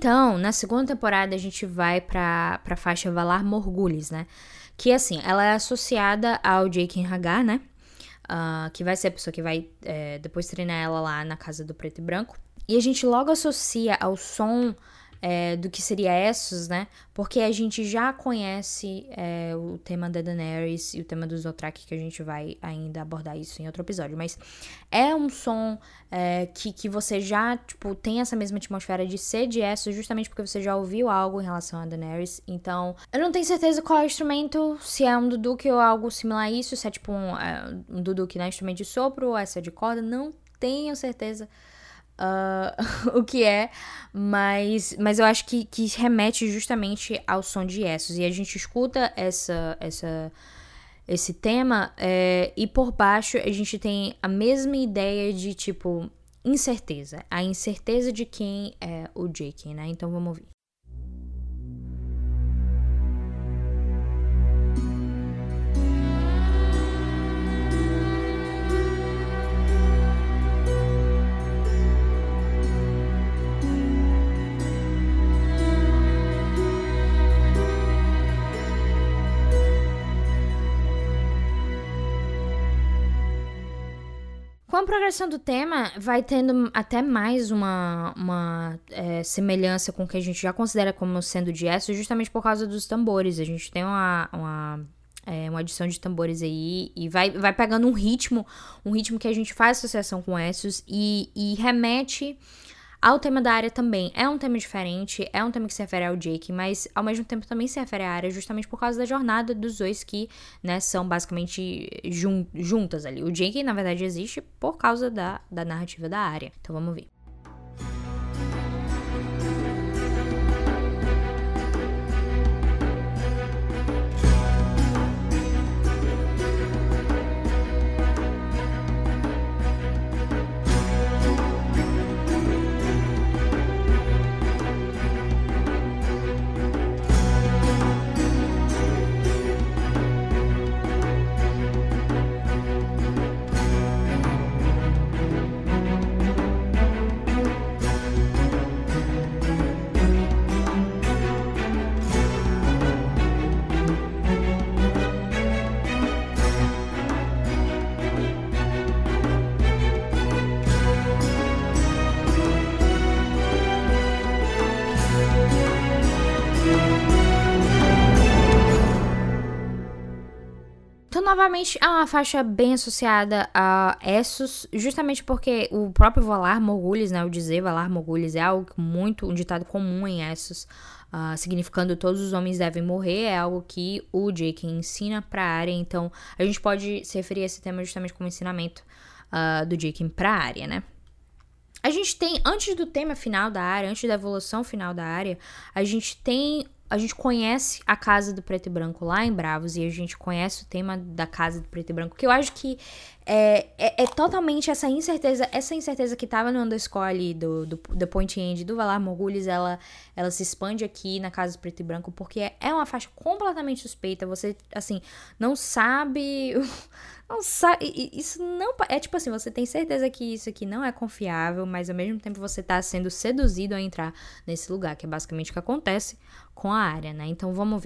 Então, na segunda temporada, a gente vai pra, pra faixa Valar Morgulhos, né? Que, assim, ela é associada ao Jake Hagar, né? Uh, que vai ser a pessoa que vai é, depois treinar ela lá na casa do preto e branco. E a gente logo associa ao som é, do que seria Essos, né? Porque a gente já conhece é, o tema da Daenerys e o tema dos Dothraki, que a gente vai ainda abordar isso em outro episódio. Mas é um som é, que, que você já, tipo, tem essa mesma atmosfera de ser de Essos, justamente porque você já ouviu algo em relação a Daenerys. Então, eu não tenho certeza qual é o instrumento, se é um Duduk ou algo similar a isso, se é tipo um, é, um Duduk na instrumento de sopro ou essa de corda, não tenho certeza uh, o que é, mas, mas eu acho que, que remete justamente ao som de Essos. E a gente escuta essa, essa, esse tema é, e por baixo a gente tem a mesma ideia de tipo incerteza, a incerteza de quem é o Jake, né? Então vamos ouvir. A progressão do tema, vai tendo até mais uma, uma é, semelhança com o que a gente já considera como sendo de Esso, justamente por causa dos tambores. A gente tem uma, uma, é, uma adição de tambores aí e vai, vai pegando um ritmo, um ritmo que a gente faz associação com Essos e, e remete ao tema da área também. É um tema diferente, é um tema que se refere ao Jake, mas ao mesmo tempo também se refere à área, justamente por causa da jornada dos dois que, né, são basicamente jun juntas ali. O Jake, na verdade, existe por causa da, da narrativa da área. Então vamos ver. Novamente, é uma faixa bem associada a Essos, justamente porque o próprio Valar Morgulhos, né, o dizer Valar Morgulhos é algo muito, um ditado comum em Essos, uh, significando todos os homens devem morrer, é algo que o Jake ensina pra área, então a gente pode se referir a esse tema justamente como ensinamento uh, do Jake pra área, né. A gente tem, antes do tema final da área, antes da evolução final da área, a gente tem a gente conhece a Casa do Preto e Branco lá em Bravos e a gente conhece o tema da Casa do Preto e Branco, que eu acho que é, é, é totalmente essa incerteza, essa incerteza que tava no underscore ali do, do, do Point End do Valar Morgulhos, ela, ela se expande aqui na Casa do Preto e Branco, porque é, é uma faixa completamente suspeita, você, assim, não sabe Não sabe, isso não é tipo assim, você tem certeza que isso aqui não é confiável, mas ao mesmo tempo você tá sendo seduzido a entrar nesse lugar, que é basicamente o que acontece com a área, né? Então vamos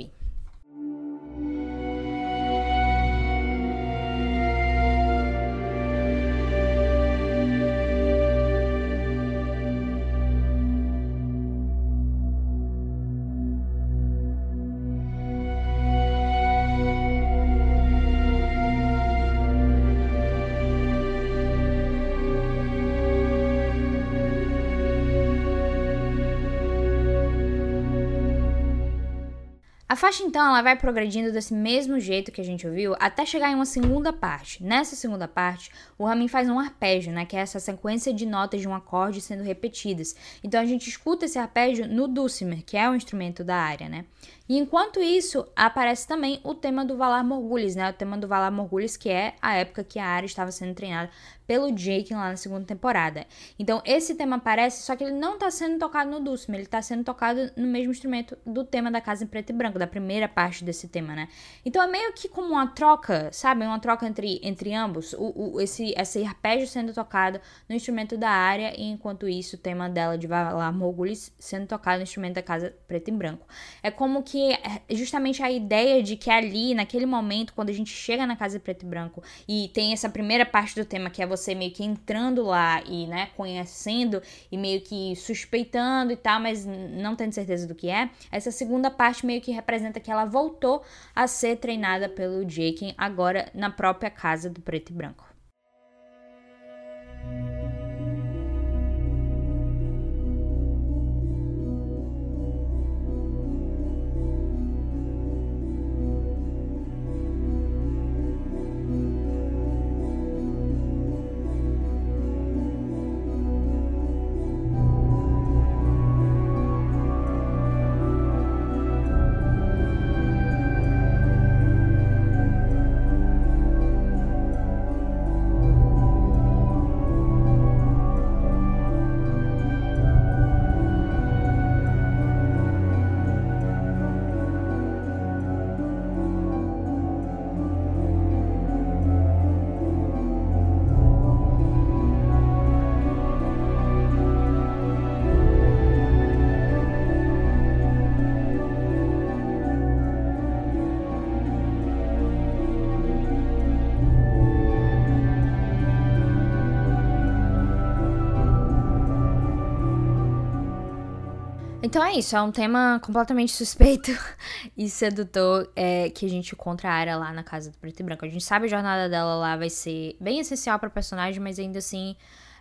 ver. faixa então ela vai progredindo desse mesmo jeito que a gente ouviu até chegar em uma segunda parte. Nessa segunda parte, o Ramin faz um arpégio, né, que é essa sequência de notas de um acorde sendo repetidas. Então a gente escuta esse arpégio no dulcimer, que é o instrumento da área, né? E enquanto isso, aparece também o tema do Valar Morgulhos, né? O tema do Valar Morgulhos, que é a época que a Arya estava sendo treinada pelo Jake lá na segunda temporada. Então, esse tema aparece, só que ele não está sendo tocado no Dulcimer, ele está sendo tocado no mesmo instrumento do tema da Casa em Preto e Branco, da primeira parte desse tema, né? Então, é meio que como uma troca, sabe? Uma troca entre, entre ambos, o, o, esse, esse arpejo sendo tocado no instrumento da área, e enquanto isso, o tema dela de Valar Morgulhos sendo tocado no instrumento da Casa Preto e Branco. É como que é justamente a ideia de que ali, naquele momento, quando a gente chega na Casa Preto e Branco e tem essa primeira parte do tema que é você meio que entrando lá e, né, conhecendo e meio que suspeitando e tal, mas não tendo certeza do que é. Essa segunda parte meio que representa que ela voltou a ser treinada pelo Jake agora na própria casa do preto e branco. Então é isso, é um tema completamente suspeito e sedutor é, que a gente encontra a área lá na Casa do Preto e Branco. A gente sabe a jornada dela lá vai ser bem essencial para personagem, mas ainda assim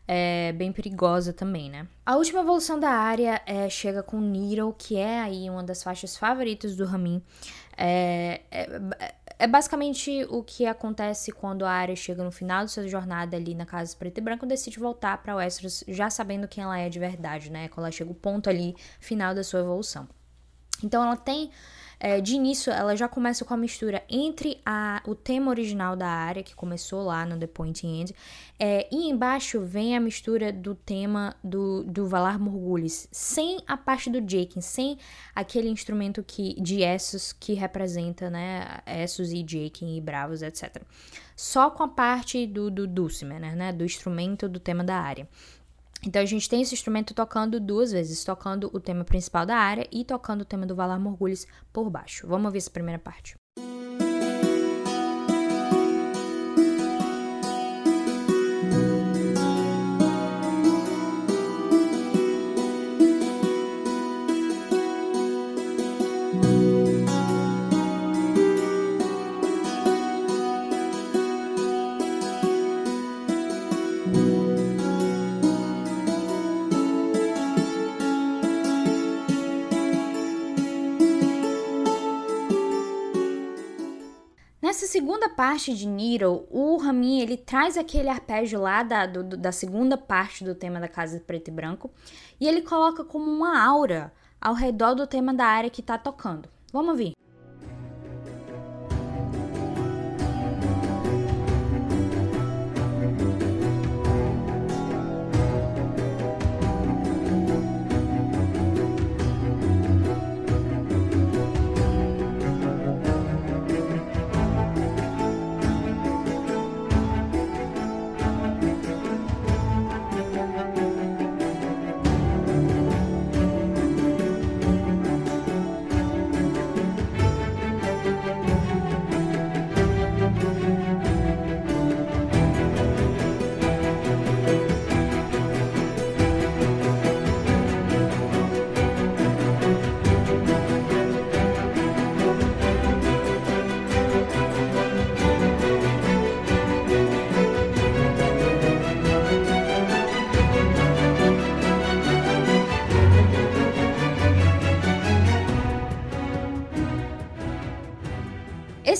é bem perigosa também, né? A última evolução da área é, chega com Nero, que é aí uma das faixas favoritas do Ramin. É, é, é, basicamente o que acontece quando a área chega no final de sua jornada ali na Casa Preto e Branco decide voltar para Westeros já sabendo quem ela é de verdade, né? Quando ela chega o ponto ali final da sua evolução. Então ela tem é, de início, ela já começa com a mistura entre a, o tema original da área, que começou lá no The Point End, é, e embaixo vem a mistura do tema do, do Valar Morgulhos, sem a parte do Jaken, sem aquele instrumento que, de Essos que representa, né, Essos e Jaken e Bravos, etc. Só com a parte do, do Dulcimer, né, do instrumento do tema da área. Então a gente tem esse instrumento tocando duas vezes, tocando o tema principal da área e tocando o tema do Valar Morgulhos por baixo. Vamos ouvir essa primeira parte. Segunda parte de Nero, o Ramin ele traz aquele arpégio lá da, do, da segunda parte do tema da Casa de Preto e Branco e ele coloca como uma aura ao redor do tema da área que está tocando. Vamos ouvir.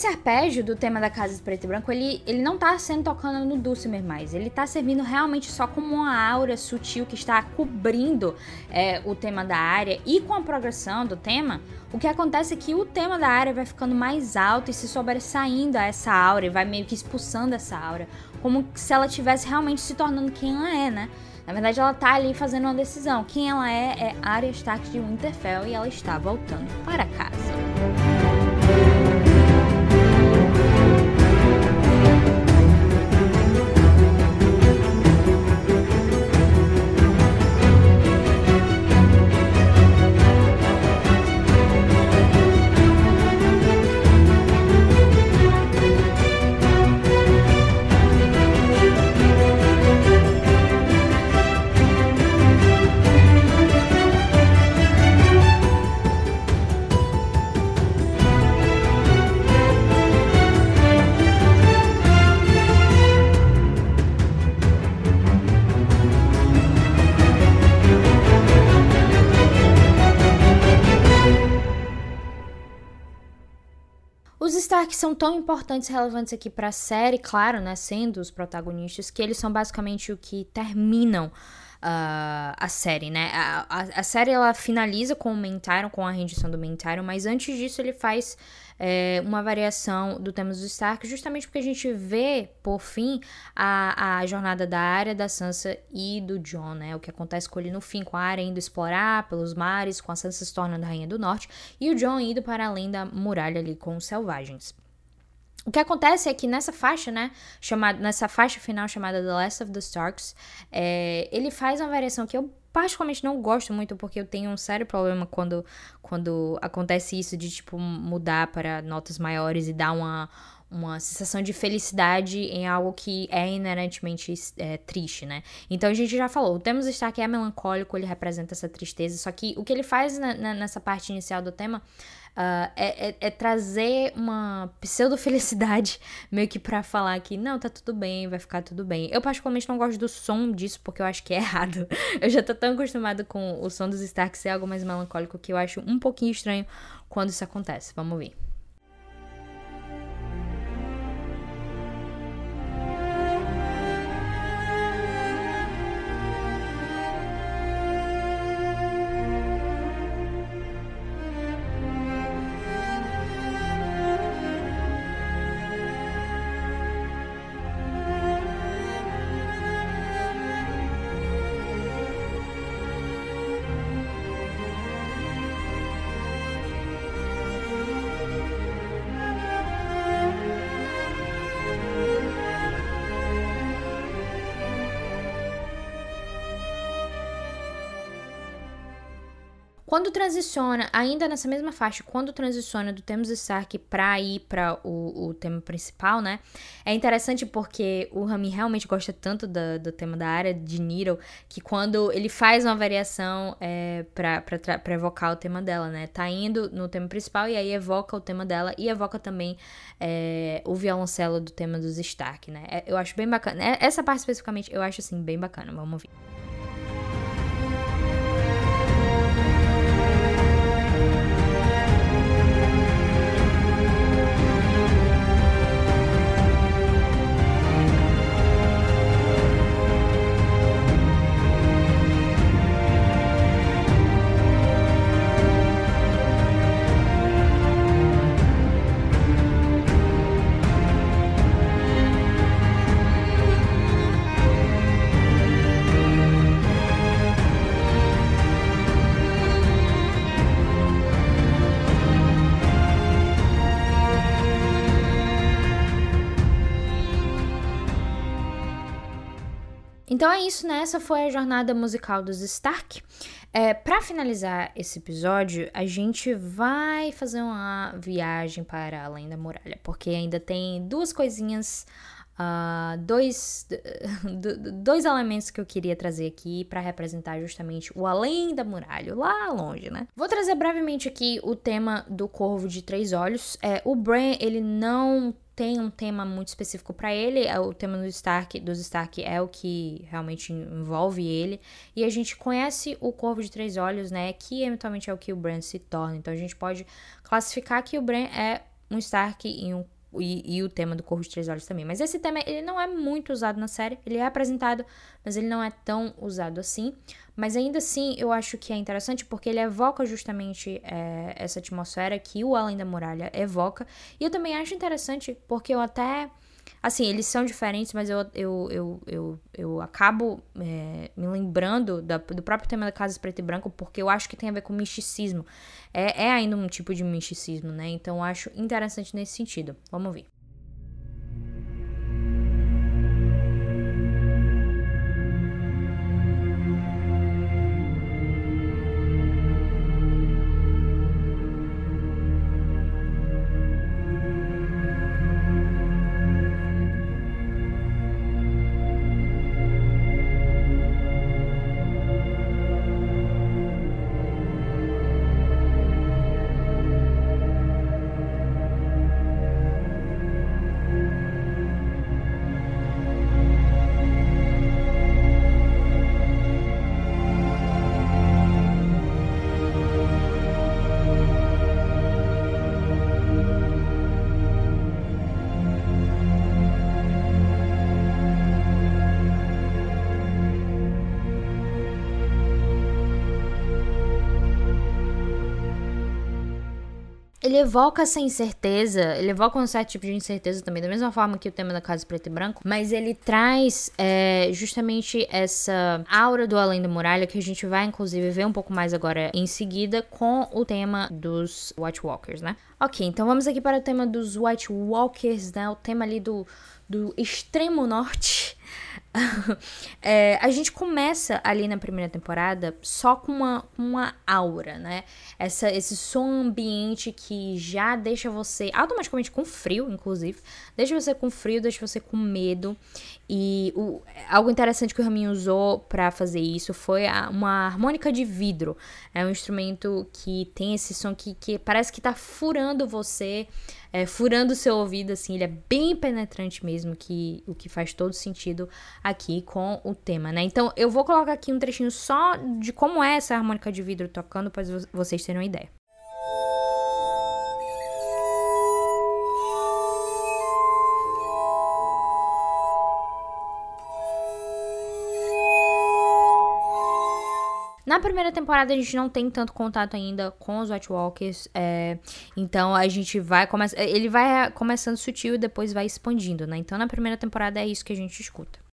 Esse arpégio do tema da Casa de Preto e Branco, ele, ele não tá sendo tocando no Dulcimer mais. Ele tá servindo realmente só como uma aura sutil que está cobrindo é, o tema da área. E com a progressão do tema, o que acontece é que o tema da área vai ficando mais alto e se sobressaindo a essa aura, e vai meio que expulsando essa aura. Como se ela tivesse realmente se tornando quem ela é, né? Na verdade, ela tá ali fazendo uma decisão. Quem ela é é Arya Stark de Winterfell e ela está voltando para casa. Stark são tão importantes e relevantes aqui para a série, claro, né, sendo os protagonistas, que eles são basicamente o que terminam uh, a série, né? A, a, a, série ela finaliza com o Mentaro, com a rendição do Mentaro, mas antes disso ele faz é, uma variação do tema dos Stark, justamente porque a gente vê, por fim, a, a jornada da área da Sansa e do John, né? O que acontece com ele no fim, com a área indo explorar pelos mares, com a Sansa se tornando Rainha do Norte, e o John indo para além da muralha ali com os selvagens. O que acontece é que nessa faixa, né, chamada, nessa faixa final chamada The Last of the Starks, é, ele faz uma variação que eu particularmente não gosto muito, porque eu tenho um sério problema quando, quando acontece isso de, tipo, mudar para notas maiores e dar uma, uma sensação de felicidade em algo que é inerentemente é, triste, né? Então a gente já falou, o Temos que é melancólico, ele representa essa tristeza, só que o que ele faz na, na, nessa parte inicial do tema Uh, é, é, é, trazer uma pseudo-felicidade meio que pra falar que não, tá tudo bem, vai ficar tudo bem. Eu particularmente não gosto do som disso porque eu acho que é errado. Eu já tô tão acostumado com o som dos Stark ser algo mais melancólico que eu acho um pouquinho estranho quando isso acontece. Vamos ver. Quando transiciona, ainda nessa mesma faixa, quando transiciona do Temos Stark pra ir pra o, o tema principal, né? É interessante porque o Rami realmente gosta tanto do, do tema da área de Niro que quando ele faz uma variação é, pra, pra, pra, evocar o tema dela, né? Tá indo no tema principal e aí evoca o tema dela e evoca também é, o violoncelo do tema dos Stark, né? É, eu acho bem bacana. É, essa parte especificamente eu acho assim bem bacana. Vamos ouvir. Então é isso, né? Essa foi a jornada musical dos Stark. É, para finalizar esse episódio, a gente vai fazer uma viagem para além da muralha, porque ainda tem duas coisinhas, uh, dois, dois elementos que eu queria trazer aqui para representar justamente o além da muralha, lá longe, né? Vou trazer brevemente aqui o tema do Corvo de Três Olhos. É, o Bran, ele não tem um tema muito específico para ele, é o tema do Stark, dos Stark é o que realmente envolve ele, e a gente conhece o Corvo de Três Olhos, né, que eventualmente é o que o Bran se torna, então a gente pode classificar que o Bran é um Stark e um e, e, o tema do Corvo de Três Olhos também. Mas esse tema, ele não é muito usado na série. Ele é apresentado, mas ele não é tão usado assim. Mas ainda assim, eu acho que é interessante porque ele evoca justamente é, essa atmosfera que o Além da Muralha evoca. E eu também acho interessante porque eu até... Assim, eles são diferentes, mas eu, eu, eu, eu, eu acabo é, me lembrando da, do próprio tema da Casa Preto e Branco, porque eu acho que tem a ver com misticismo. É, é ainda um tipo de misticismo, né? Então eu acho interessante nesse sentido. Vamos ver. Evoca essa incerteza, ele evoca um certo tipo de incerteza também, da mesma forma que o tema da Casa Preto e Branco, mas ele traz é, justamente essa aura do Além da Muralha, que a gente vai inclusive ver um pouco mais agora em seguida, com o tema dos White Walkers, né? Ok, então vamos aqui para o tema dos White Walkers, né? O tema ali do, do extremo norte. é, a gente começa ali na primeira temporada só com uma, uma aura, né? Essa, esse som ambiente que já deixa você automaticamente com frio, inclusive. Deixa você com frio, deixa você com medo. E o, algo interessante que o Ramin usou para fazer isso foi a, uma harmônica de vidro. É um instrumento que tem esse som que, que parece que tá furando você, é, furando seu ouvido, assim. Ele é bem penetrante mesmo, que o que faz todo sentido aqui com o tema, né? Então eu vou colocar aqui um trechinho só de como é essa harmônica de vidro tocando para vocês terem uma ideia. Na primeira temporada a gente não tem tanto contato ainda com os White Walkers, é, então a gente vai começar, ele vai começando sutil e depois vai expandindo, né? Então na primeira temporada é isso que a gente escuta.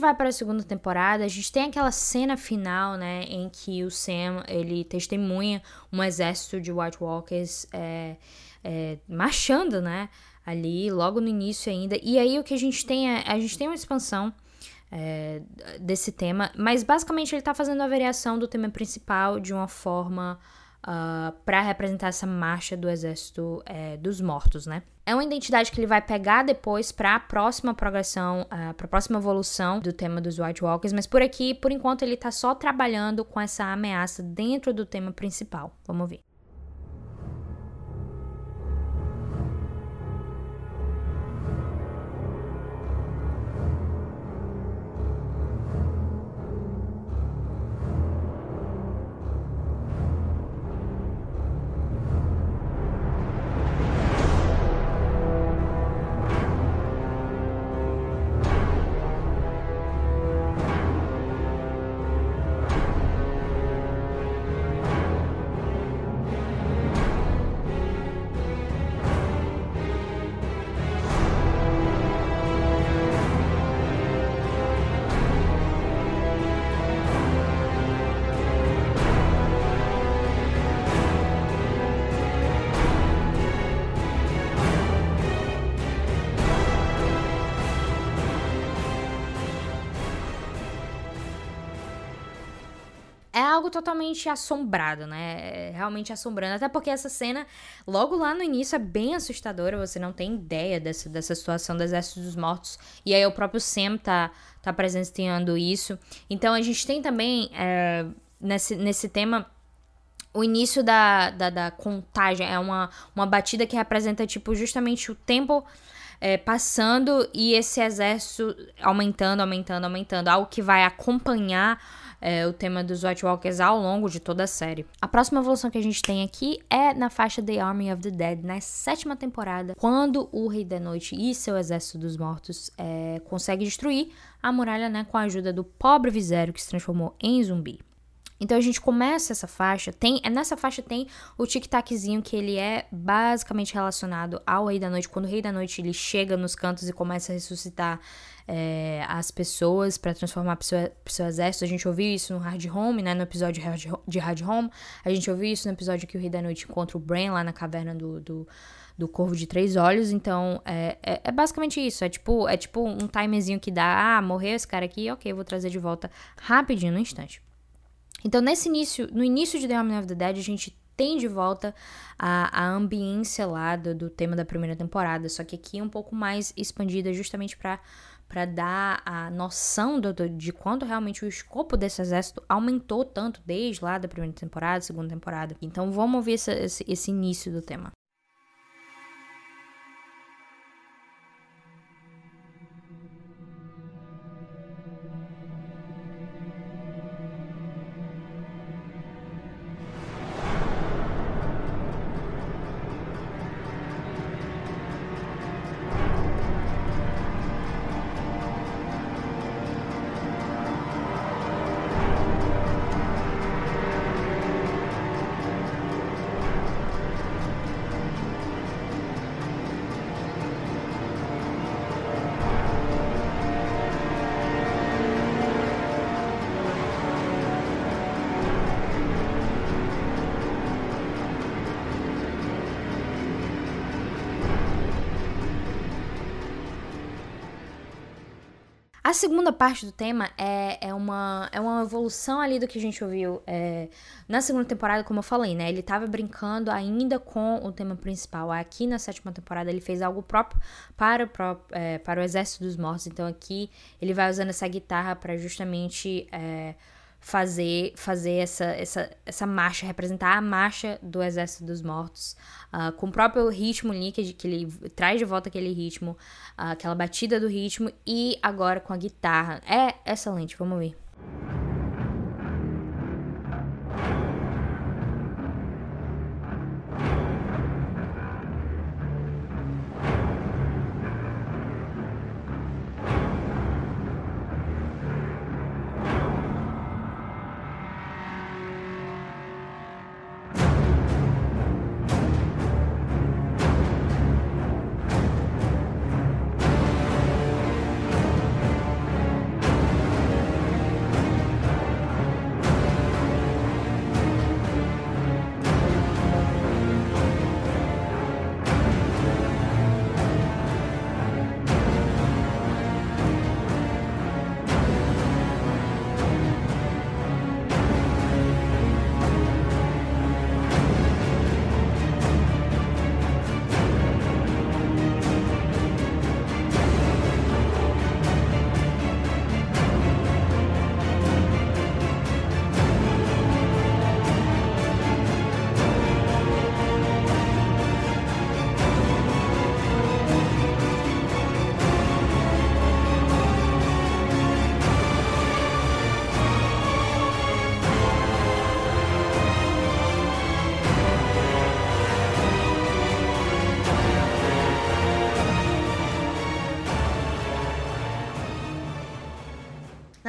Vai para a segunda temporada, a gente tem aquela cena final, né, em que o Sam ele testemunha um exército de White Walkers é, é, marchando, né, ali logo no início ainda. E aí o que a gente tem é a gente tem uma expansão é, desse tema, mas basicamente ele está fazendo a variação do tema principal de uma forma uh, ah, para representar essa marcha do exército é, dos mortos, né? É uma identidade que ele vai pegar depois para a próxima progressão, uh, para a próxima evolução do tema dos White Walkers, mas por aqui, por enquanto, ele está só trabalhando com essa ameaça dentro do tema principal. Vamos ver. Totalmente assombrado, né? É realmente assombrando. Até porque essa cena, logo lá no início, é bem assustadora. Você não tem ideia dessa, dessa situação do Exército dos Mortos. E aí o próprio Sam tá, tá presenciando isso. Então a gente tem também, é, nesse, nesse tema, o início da, da, da, contagem. É uma, uma batida que representa, tipo, justamente o tempo é, passando e esse exército aumentando, aumentando, aumentando. Algo que vai acompanhar é, o tema dos White Walkers ao longo de toda a série. A próxima evolução que a gente tem aqui é na faixa The Army of the Dead, na sétima temporada, quando o Rei da Noite e seu exército dos mortos é, consegue destruir a muralha né, com a ajuda do pobre Visério que se transformou em zumbi. Então a gente começa essa faixa, tem, é nessa faixa tem o tic-taczinho que ele é basicamente relacionado ao Rei da Noite. Quando o Rei da Noite ele chega nos cantos e começa a ressuscitar é, as pessoas para transformar pro seu, pro seu exército. A gente ouviu isso no Hard Home, né? No episódio de Hard Home. A gente ouviu isso no episódio que o Rei da Noite encontra o Bran lá na caverna do, do, do Corvo de Três Olhos. Então, é, é, é, basicamente isso. É tipo, é tipo um timezinho que dá, ah, morreu esse cara aqui, ok, vou trazer de volta rapidinho, no instante. Então, nesse início, no início de The Army of the Dead, a gente tem de volta a, a ambiência lá do, do, tema da primeira temporada, só que aqui é um pouco mais expandida justamente para para dar a noção do, do, de quanto realmente o escopo desse exército aumentou tanto desde lá da primeira temporada, segunda temporada. Então vamos ouvir esse, esse, esse início do tema. Segunda parte do tema é, é, uma, é uma evolução ali do que a gente ouviu é, na segunda temporada, como eu falei, né? Ele tava brincando ainda com o tema principal. Aqui na sétima temporada ele fez algo próprio para o, é, para o Exército dos Mortos. Então aqui ele vai usando essa guitarra para justamente é, fazer fazer essa, essa, essa marcha, representar a marcha do Exército dos Mortos, uh, com o próprio ritmo ali, que, que ele traz de volta aquele ritmo, uh, aquela batida do ritmo, e agora com a guitarra. É excelente, vamos ver.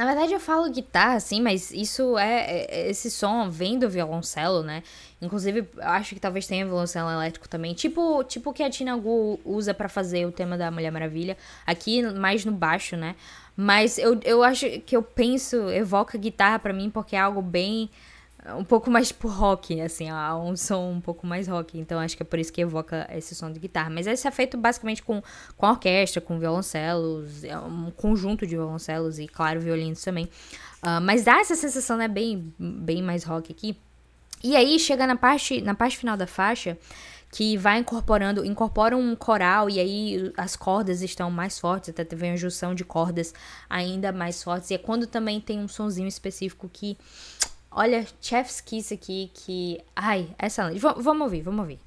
Na verdade, eu falo guitarra, assim, mas isso é, é. Esse som vem do violoncelo, né? Inclusive, acho que talvez tenha violoncelo elétrico também. Tipo tipo o que a Tina Gu usa para fazer o tema da Mulher Maravilha. Aqui, mais no baixo, né? Mas eu, eu acho que eu penso, evoca guitarra para mim porque é algo bem um pouco mais tipo rock, assim, há um som um pouco mais rock, então acho que é por isso que evoca esse som de guitarra. Mas esse é feito basicamente com, com orquestra, com violoncelos, é um conjunto de violoncelos e, claro, violinos também. Uh, mas dá essa sensação, né, bem, bem mais rock aqui. E aí chega na parte, na parte final da faixa, que vai incorporando, incorpora um coral e aí as cordas estão mais fortes, até teve uma junção de cordas ainda mais fortes. E é quando também tem um sonzinho específico que Olha, Chef's Kiss aqui, que. Ai, excelente. V vamos ouvir, vamos ouvir.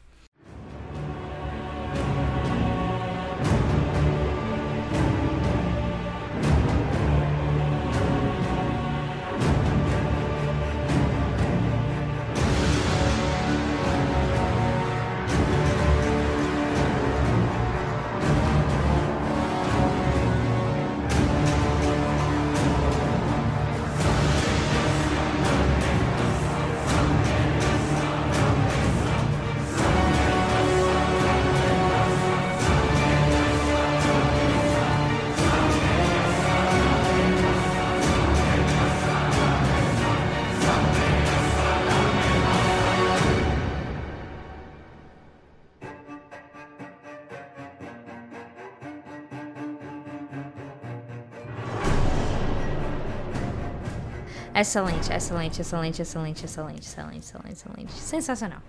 Excelente, excelente, excelente, excelente, excelente, excelente, excelente, excelente. Sensacional.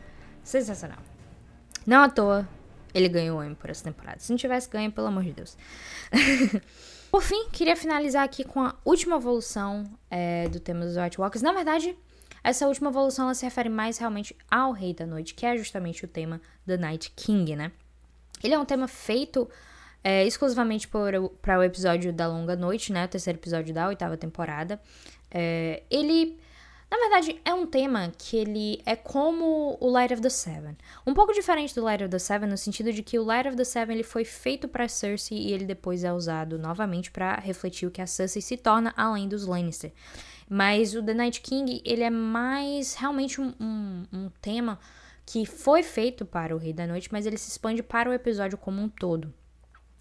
Sensacional. Não à toa, ele ganhou o Emmy por essa temporada. Se não tivesse ganho, pelo amor de Deus. por fim, queria finalizar aqui com a última evolução é, do tema dos White Walkers. Na verdade, essa última evolução ela se refere mais realmente ao Rei da Noite, que é justamente o tema The Night King, né? Ele é um tema feito é, exclusivamente para o episódio da Longa Noite, né? O terceiro episódio da oitava temporada. É, ele, na verdade, é um tema que ele é como o Light of the Seven. Um pouco diferente do Light of the Seven no sentido de que o Light of the Seven ele foi feito para Cersei e ele depois é usado novamente para refletir o que a Cersei se torna além dos Lannister. Mas o The Night King ele é mais realmente um, um, um tema que foi feito para o Rei da Noite, mas ele se expande para o episódio como um todo.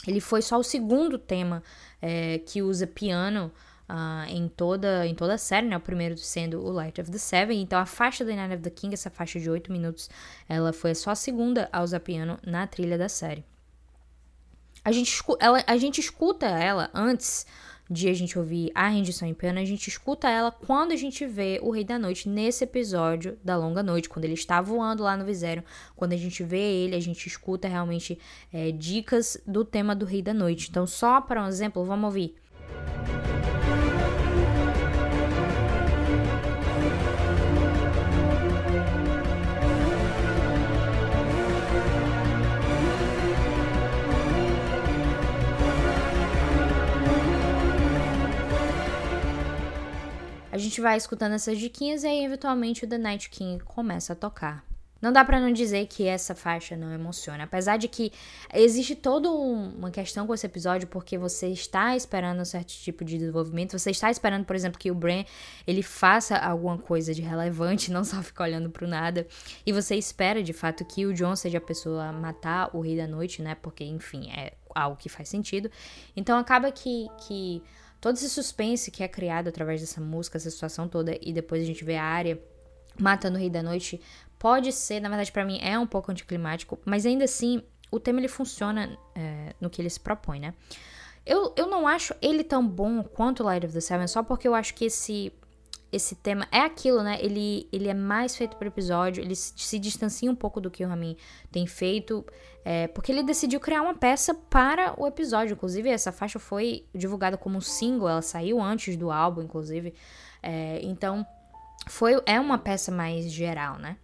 Ele foi só o segundo tema é, que usa piano uh, em, toda, em toda a série, né? O primeiro sendo o Light of the Seven. Então a faixa The Night of the King, essa faixa de 8 minutos, ela foi só a segunda a usar piano na trilha da série. A gente, ela, a gente escuta ela antes de a gente ouvir a rendição em piano, a gente escuta ela quando a gente vê o Rei da Noite nesse episódio da Longa Noite, quando ele está voando lá no Visério, quando a gente vê ele, a gente escuta realmente é, dicas do tema do Rei da Noite. Então, só para um exemplo, vamos ouvir. A gente vai escutando essas diquinhas e aí eventualmente o The Night King começa a tocar. Não dá para não dizer que essa faixa não emociona, apesar de que existe toda uma questão com esse episódio porque você está esperando um certo tipo de desenvolvimento, você está esperando, por exemplo, que o Bran ele faça alguma coisa de relevante, não só ficar olhando pro nada, e você espera de fato que o John seja a pessoa a matar o Rei da Noite, né? Porque enfim, é algo que faz sentido. Então acaba que que todo esse suspense que é criado através dessa música, essa situação toda, e depois a gente vê a área matando o Rei da Noite, pode ser, na verdade, para mim é um pouco anticlimático, mas ainda assim, o tema ele funciona é, no que ele se propõe, né? Eu, eu não acho ele tão bom quanto Light of the Seven, só porque eu acho que esse esse tema é aquilo, né? Ele, ele é mais feito por episódio, ele se distancia um pouco do que o Ramin tem feito, é, porque ele decidiu criar uma peça para o episódio. Inclusive, essa faixa foi divulgada como single, ela saiu antes do álbum, inclusive. É, então, foi é uma peça mais geral, né?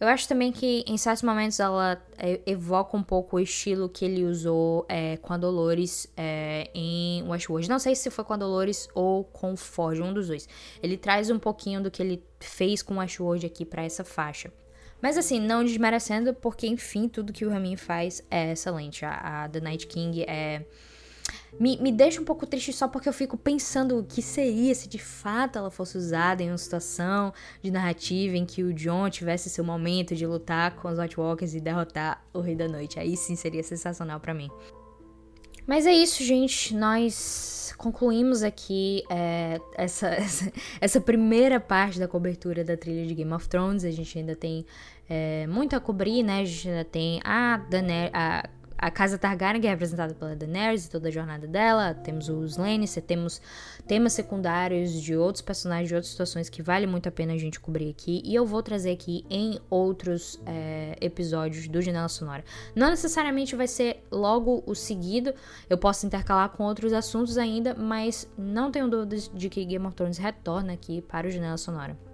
Eu acho também que em certos momentos ela evoca um pouco o estilo que ele usou é, com a Dolores é, em Westworld. Não sei se foi com a Dolores ou com Ford, um dos dois. Ele traz um pouquinho do que ele fez com Westworld aqui para essa faixa. Mas assim, não desmerecendo, porque enfim, tudo que o Ramin faz é excelente. A, a The Night King é me, me deixa um pouco triste só porque eu fico pensando o que seria se de fato ela fosse usada em uma situação de narrativa em que o John tivesse seu momento de lutar com os White Walkers e derrotar o Rei da Noite. Aí sim seria sensacional para mim. Mas é isso, gente. Nós concluímos aqui é, essa, essa, essa, primeira parte da cobertura da trilha de Game of Thrones. A gente ainda tem é, muito a cobrir, né? A gente ainda tem a, Daenerys, a a casa Targaryen, que é representada pela Daenerys e toda a jornada dela. Temos os Lannister, temos temas secundários de outros personagens, de outras situações que vale muito a pena a gente cobrir aqui. E eu vou trazer aqui em outros é, episódios do Janela Sonora. Não necessariamente vai ser logo o seguido, eu posso intercalar com outros assuntos ainda, mas não tenho dúvidas de que Game of Thrones retorna aqui para o Janela Sonora.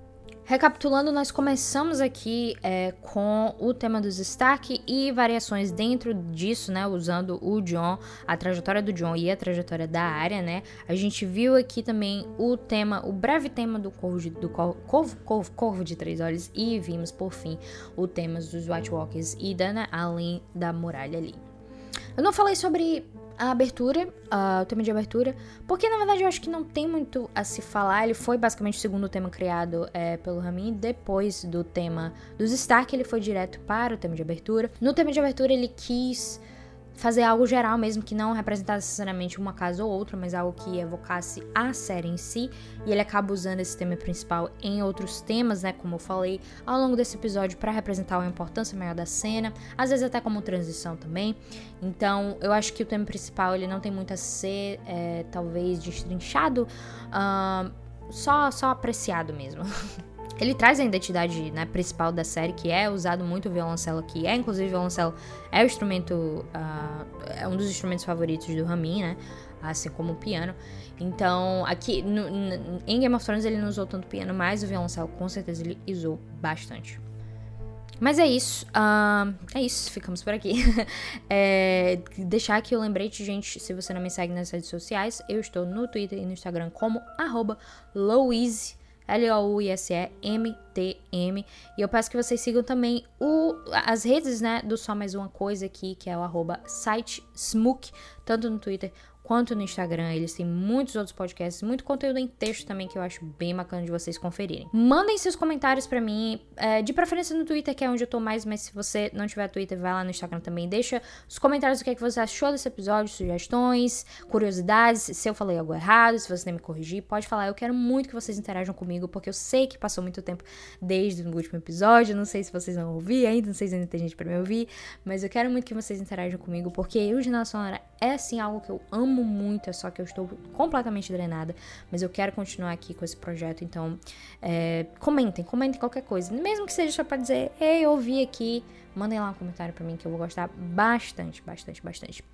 Recapitulando, nós começamos aqui é, com o tema dos Stark e variações dentro disso, né? Usando o John, a trajetória do John e a trajetória da área, né? A gente viu aqui também o tema, o breve tema do corvo de, do corvo, corvo, corvo de três olhos e vimos por fim o tema dos White Walkers e Dana além da muralha ali. Eu não falei sobre a abertura, uh, o tema de abertura, porque na verdade eu acho que não tem muito a se falar. Ele foi basicamente o segundo tema criado é, pelo Ramin. Depois do tema dos Stark, ele foi direto para o tema de abertura. No tema de abertura, ele quis fazer algo geral mesmo, que não representasse necessariamente uma casa ou outra, mas algo que evocasse a série em si. E ele acaba usando esse tema principal em outros temas, né? Como eu falei ao longo desse episódio, para representar uma importância maior da cena, às vezes até como transição também. Então, eu acho que o tema principal ele não tem muito a ser, é, talvez, destrinchado, uh, só, só apreciado mesmo. Ele traz a identidade né, principal da série, que é usado muito o violoncelo aqui. É, inclusive, o violoncelo é o instrumento. Uh, é um dos instrumentos favoritos do Ramin, né? Assim como o piano. Então, aqui no, em Game of Thrones ele não usou tanto piano, mas o violoncelo com certeza ele usou bastante. Mas é isso. Uh, é isso, ficamos por aqui. é, deixar aqui o lembrete, gente, se você não me segue nas redes sociais, eu estou no Twitter e no Instagram como arroba Louise L-O-U-I-S-E-M-T-M. E eu peço que vocês sigam também o, as redes, né, do Só Mais Uma Coisa aqui, que é o arroba site Smook, tanto no Twitter quanto no Instagram. Eles têm muitos outros podcasts, muito conteúdo em texto também que eu acho bem bacana de vocês conferirem. Mandem seus comentários para mim, é, de preferência no Twitter, que é onde eu tô mais, mas se você não tiver Twitter, vai lá no Instagram também. Deixa os comentários o que, é que você achou desse episódio, sugestões, curiosidades, se eu falei algo errado, se você nem me corrigir, pode falar. Eu quero muito que vocês interajam comigo, porque eu sei que passou muito tempo desde o último episódio. Não sei se vocês vão ouvir ainda, não sei se ainda tem gente pra me ouvir, mas eu quero muito que vocês interajam comigo, porque o Jornal Sonora é assim algo que eu amo muito, é só que eu estou completamente drenada, mas eu quero continuar aqui com esse projeto, então é, comentem, comentem qualquer coisa, mesmo que seja só pra dizer, ei, ouvi aqui, mandem lá um comentário pra mim que eu vou gostar bastante, bastante, bastante.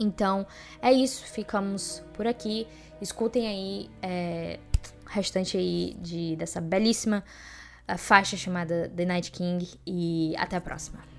Então, é isso, ficamos por aqui, escutem aí é, o restante aí de, dessa belíssima faixa chamada The Night King e até a próxima.